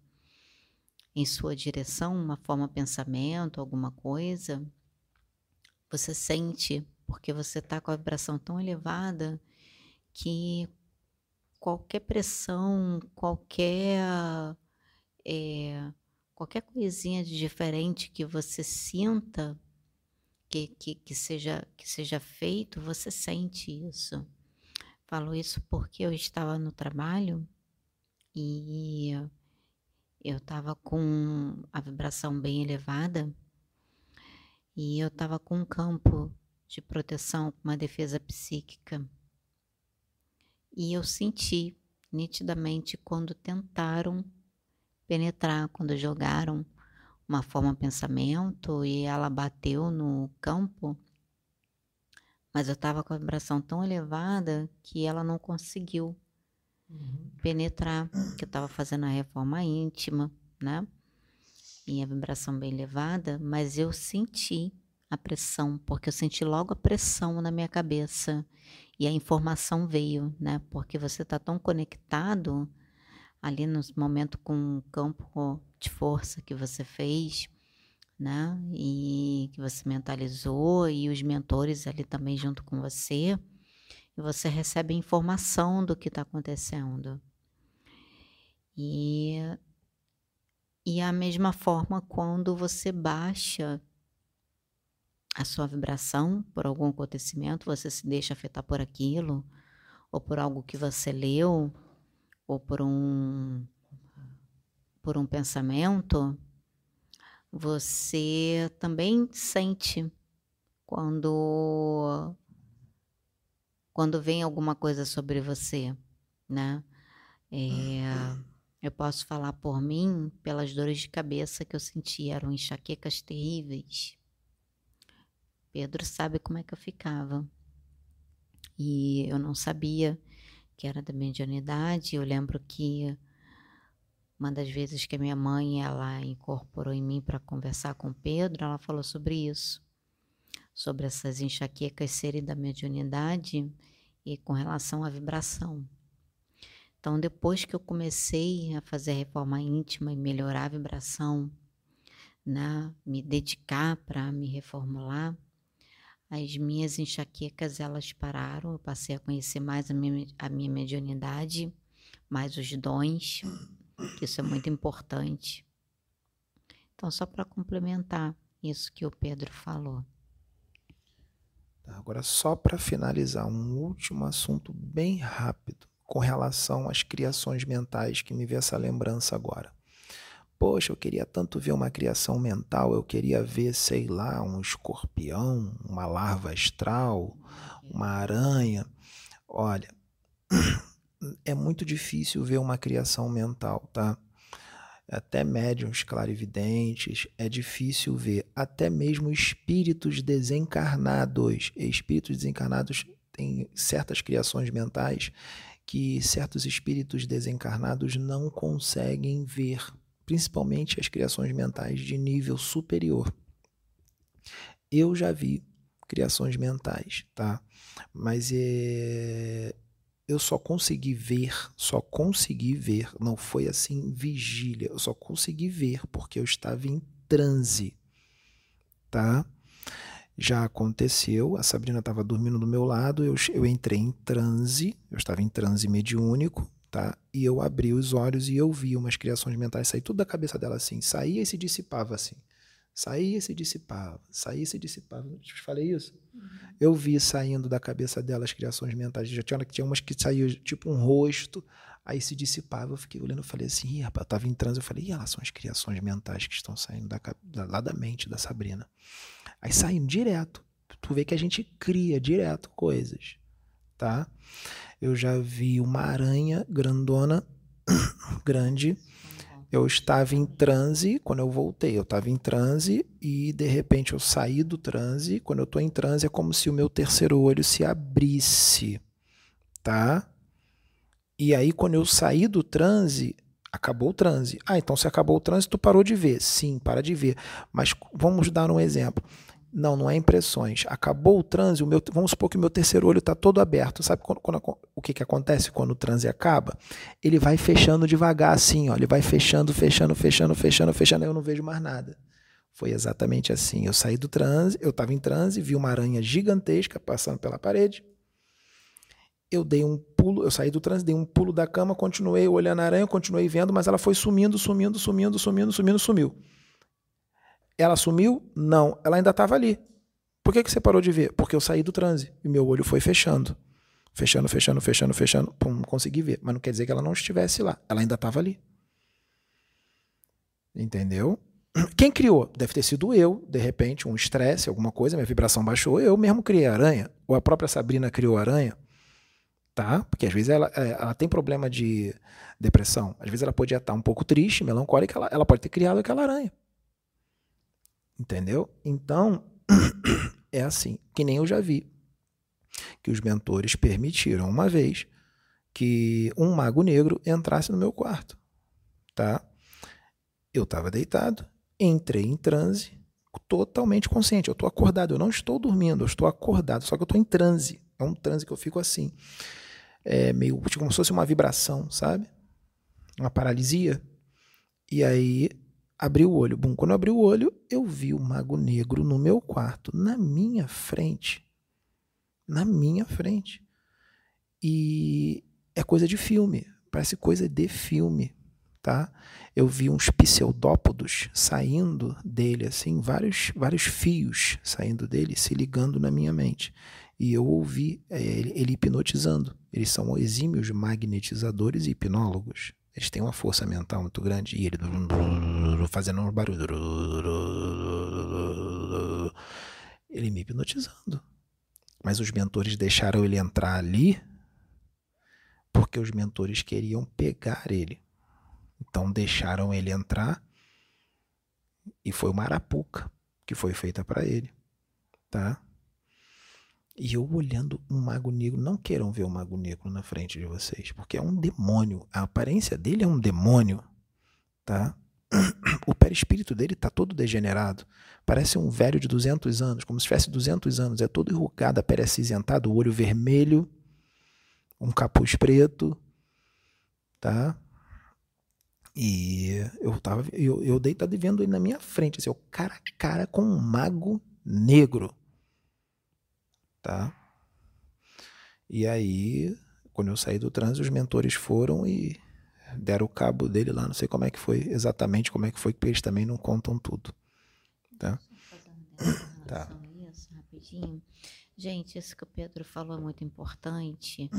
em sua direção, uma forma pensamento, alguma coisa, você sente porque você está com a vibração tão elevada que qualquer pressão, qualquer é, qualquer coisinha de diferente que você sinta que, que, que, seja, que seja feito, você sente isso. Falo isso porque eu estava no trabalho e eu estava com a vibração bem elevada e eu estava com um campo de proteção, uma defesa psíquica. E eu senti nitidamente quando tentaram penetrar, quando jogaram uma forma pensamento e ela bateu no campo, mas eu estava com a vibração tão elevada que ela não conseguiu uhum. penetrar, que eu estava fazendo a reforma íntima, né? E a vibração bem elevada, mas eu senti a pressão, porque eu senti logo a pressão na minha cabeça e a informação veio, né? Porque você está tão conectado ali no momento com o campo de força que você fez, né? E que você mentalizou e os mentores ali também junto com você, e você recebe informação do que está acontecendo. E e a mesma forma quando você baixa a sua vibração por algum acontecimento, você se deixa afetar por aquilo, ou por algo que você leu, ou por um por um pensamento, você também sente quando quando vem alguma coisa sobre você, né? É, eu posso falar por mim, pelas dores de cabeça que eu senti, eram enxaquecas terríveis. Pedro sabe como é que eu ficava. E eu não sabia que era da mediunidade. Eu lembro que uma das vezes que a minha mãe ela incorporou em mim para conversar com Pedro, ela falou sobre isso, sobre essas enxaquecas serem da mediunidade e com relação à vibração. Então, depois que eu comecei a fazer a reforma íntima e melhorar a vibração, né, me dedicar para me reformular, as minhas enxaquecas elas pararam, eu passei a conhecer mais a minha, a minha mediunidade, mais os dons, que isso é muito importante. Então, só para complementar isso que o Pedro falou. Tá, agora, só para finalizar, um último assunto bem rápido com relação às criações mentais que me vê essa lembrança agora. Poxa, eu queria tanto ver uma criação mental, eu queria ver, sei lá, um escorpião, uma larva astral, uma aranha. Olha, é muito difícil ver uma criação mental, tá? Até médiums clarividentes, é difícil ver. Até mesmo espíritos desencarnados. Espíritos desencarnados têm certas criações mentais que certos espíritos desencarnados não conseguem ver principalmente as criações mentais de nível superior. Eu já vi criações mentais, tá? Mas é, eu só consegui ver, só consegui ver, não foi assim vigília, eu só consegui ver porque eu estava em transe, tá? Já aconteceu, a Sabrina estava dormindo do meu lado, eu, eu entrei em transe, eu estava em transe mediúnico, tá? E eu abri os olhos e eu vi umas criações mentais sair tudo da cabeça dela assim, saía e se dissipava assim. Saía e se dissipava, saía e se dissipava. Eu te falei isso? Uhum. Eu vi saindo da cabeça dela as criações mentais. Já tinha, tinha umas que saíam tipo um rosto, aí se dissipava. Eu fiquei olhando e falei assim, Ih, rapaz, eu tava em transe. Eu falei, e elas são as criações mentais que estão saindo da, da, lá da mente da Sabrina. Aí saindo direto. Tu vê que a gente cria direto coisas, tá? Eu já vi uma aranha grandona, grande, eu estava em transe quando eu voltei. Eu estava em transe e de repente eu saí do transe. Quando eu estou em transe é como se o meu terceiro olho se abrisse, tá? E aí quando eu saí do transe, acabou o transe. Ah, então se acabou o transe, tu parou de ver. Sim, para de ver. Mas vamos dar um exemplo. Não, não é impressões. Acabou o transe, o meu, vamos supor que o meu terceiro olho está todo aberto. Sabe quando, quando, o que, que acontece quando o transe acaba? Ele vai fechando devagar assim, ó. Ele vai fechando, fechando, fechando, fechando, fechando. Eu não vejo mais nada. Foi exatamente assim. Eu saí do transe, eu estava em transe, vi uma aranha gigantesca passando pela parede. Eu dei um pulo, eu saí do transe, dei um pulo da cama, continuei olhando a aranha, continuei vendo, mas ela foi sumindo, sumindo, sumindo, sumindo, sumindo, sumiu. Ela sumiu? Não, ela ainda estava ali. Por que, que você parou de ver? Porque eu saí do transe e meu olho foi fechando. Fechando, fechando, fechando, fechando. Pum, não consegui ver. Mas não quer dizer que ela não estivesse lá. Ela ainda estava ali. Entendeu? Quem criou? Deve ter sido eu, de repente, um estresse, alguma coisa, minha vibração baixou. Eu mesmo criei aranha. Ou a própria Sabrina criou aranha. Tá? Porque às vezes ela, é, ela tem problema de depressão. Às vezes ela podia estar um pouco triste, melancólica, ela, ela pode ter criado aquela aranha. Entendeu? Então, é assim, que nem eu já vi. Que os mentores permitiram uma vez que um mago negro entrasse no meu quarto. Tá? Eu estava deitado, entrei em transe, totalmente consciente. Eu estou acordado, eu não estou dormindo, eu estou acordado, só que eu estou em transe. É um transe que eu fico assim. É meio tipo, como se fosse uma vibração, sabe? Uma paralisia. E aí abri o olho. Bom, quando eu abri o olho, eu vi o mago negro no meu quarto, na minha frente. Na minha frente. E é coisa de filme, parece coisa de filme, tá? Eu vi uns pseudópodos saindo dele, assim, vários, vários fios saindo dele, se ligando na minha mente. E eu ouvi é, ele, hipnotizando. Eles são exímios magnetizadores e hipnólogos. Eles têm uma força mental muito grande e ele fazendo um barulho. Ele me hipnotizando. Mas os mentores deixaram ele entrar ali porque os mentores queriam pegar ele. Então deixaram ele entrar e foi uma arapuca que foi feita para ele, tá? E eu olhando um mago negro, não queiram ver o um mago negro na frente de vocês, porque é um demônio. A aparência dele é um demônio, tá? O perispírito dele tá todo degenerado. Parece um velho de 200 anos, como se tivesse 200 anos. É todo enrugado, a pele acinzentada, o olho vermelho, um capuz preto, tá? E eu tava, eu, eu deitado e vendo ele na minha frente, assim, eu cara a cara com um mago negro tá? E aí, quando eu saí do trânsito, os mentores foram e deram o cabo dele lá, não sei como é que foi, exatamente como é que foi, porque eles também não contam tudo, tá? tá. Isso, rapidinho. Gente, isso que o Pedro falou é muito importante,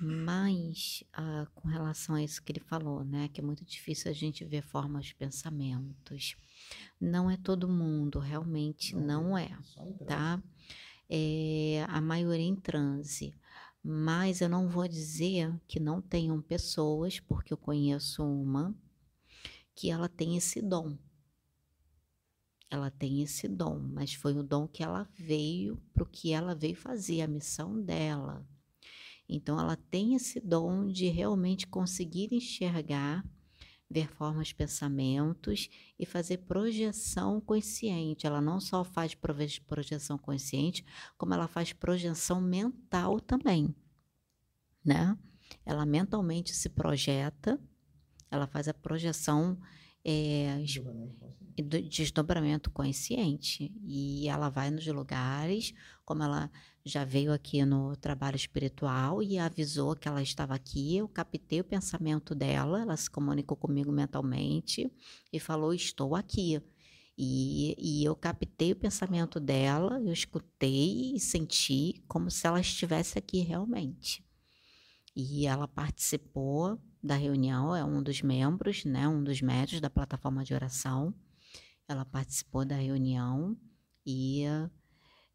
mas ah, com relação a isso que ele falou, né, que é muito difícil a gente ver formas de pensamentos. Não é todo mundo, realmente não é, tá? É, a maioria em transe. Mas eu não vou dizer que não tenham pessoas, porque eu conheço uma que ela tem esse dom. Ela tem esse dom, mas foi o dom que ela veio para o que ela veio fazer, a missão dela. Então, ela tem esse dom de realmente conseguir enxergar ver formas, pensamentos e fazer projeção consciente. Ela não só faz projeção consciente, como ela faz projeção mental também, né? Ela mentalmente se projeta, ela faz a projeção é, desdobramento consciente e ela vai nos lugares, como ela já veio aqui no trabalho espiritual e avisou que ela estava aqui. Eu captei o pensamento dela, ela se comunicou comigo mentalmente e falou: Estou aqui. E, e eu captei o pensamento dela, eu escutei e senti como se ela estivesse aqui realmente. E ela participou da reunião, é um dos membros, né, um dos médios da plataforma de oração. Ela participou da reunião e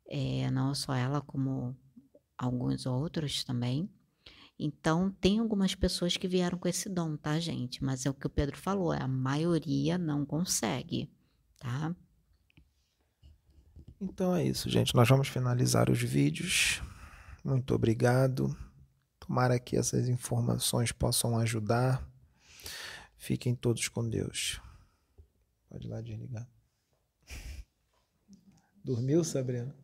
é, não só ela, como alguns outros também. Então, tem algumas pessoas que vieram com esse dom, tá, gente? Mas é o que o Pedro falou, a maioria não consegue, tá? Então é isso, gente. Nós vamos finalizar os vídeos. Muito obrigado. Tomara que essas informações possam ajudar. Fiquem todos com Deus. Pode ir lá desligar. Dormiu, Sabrina?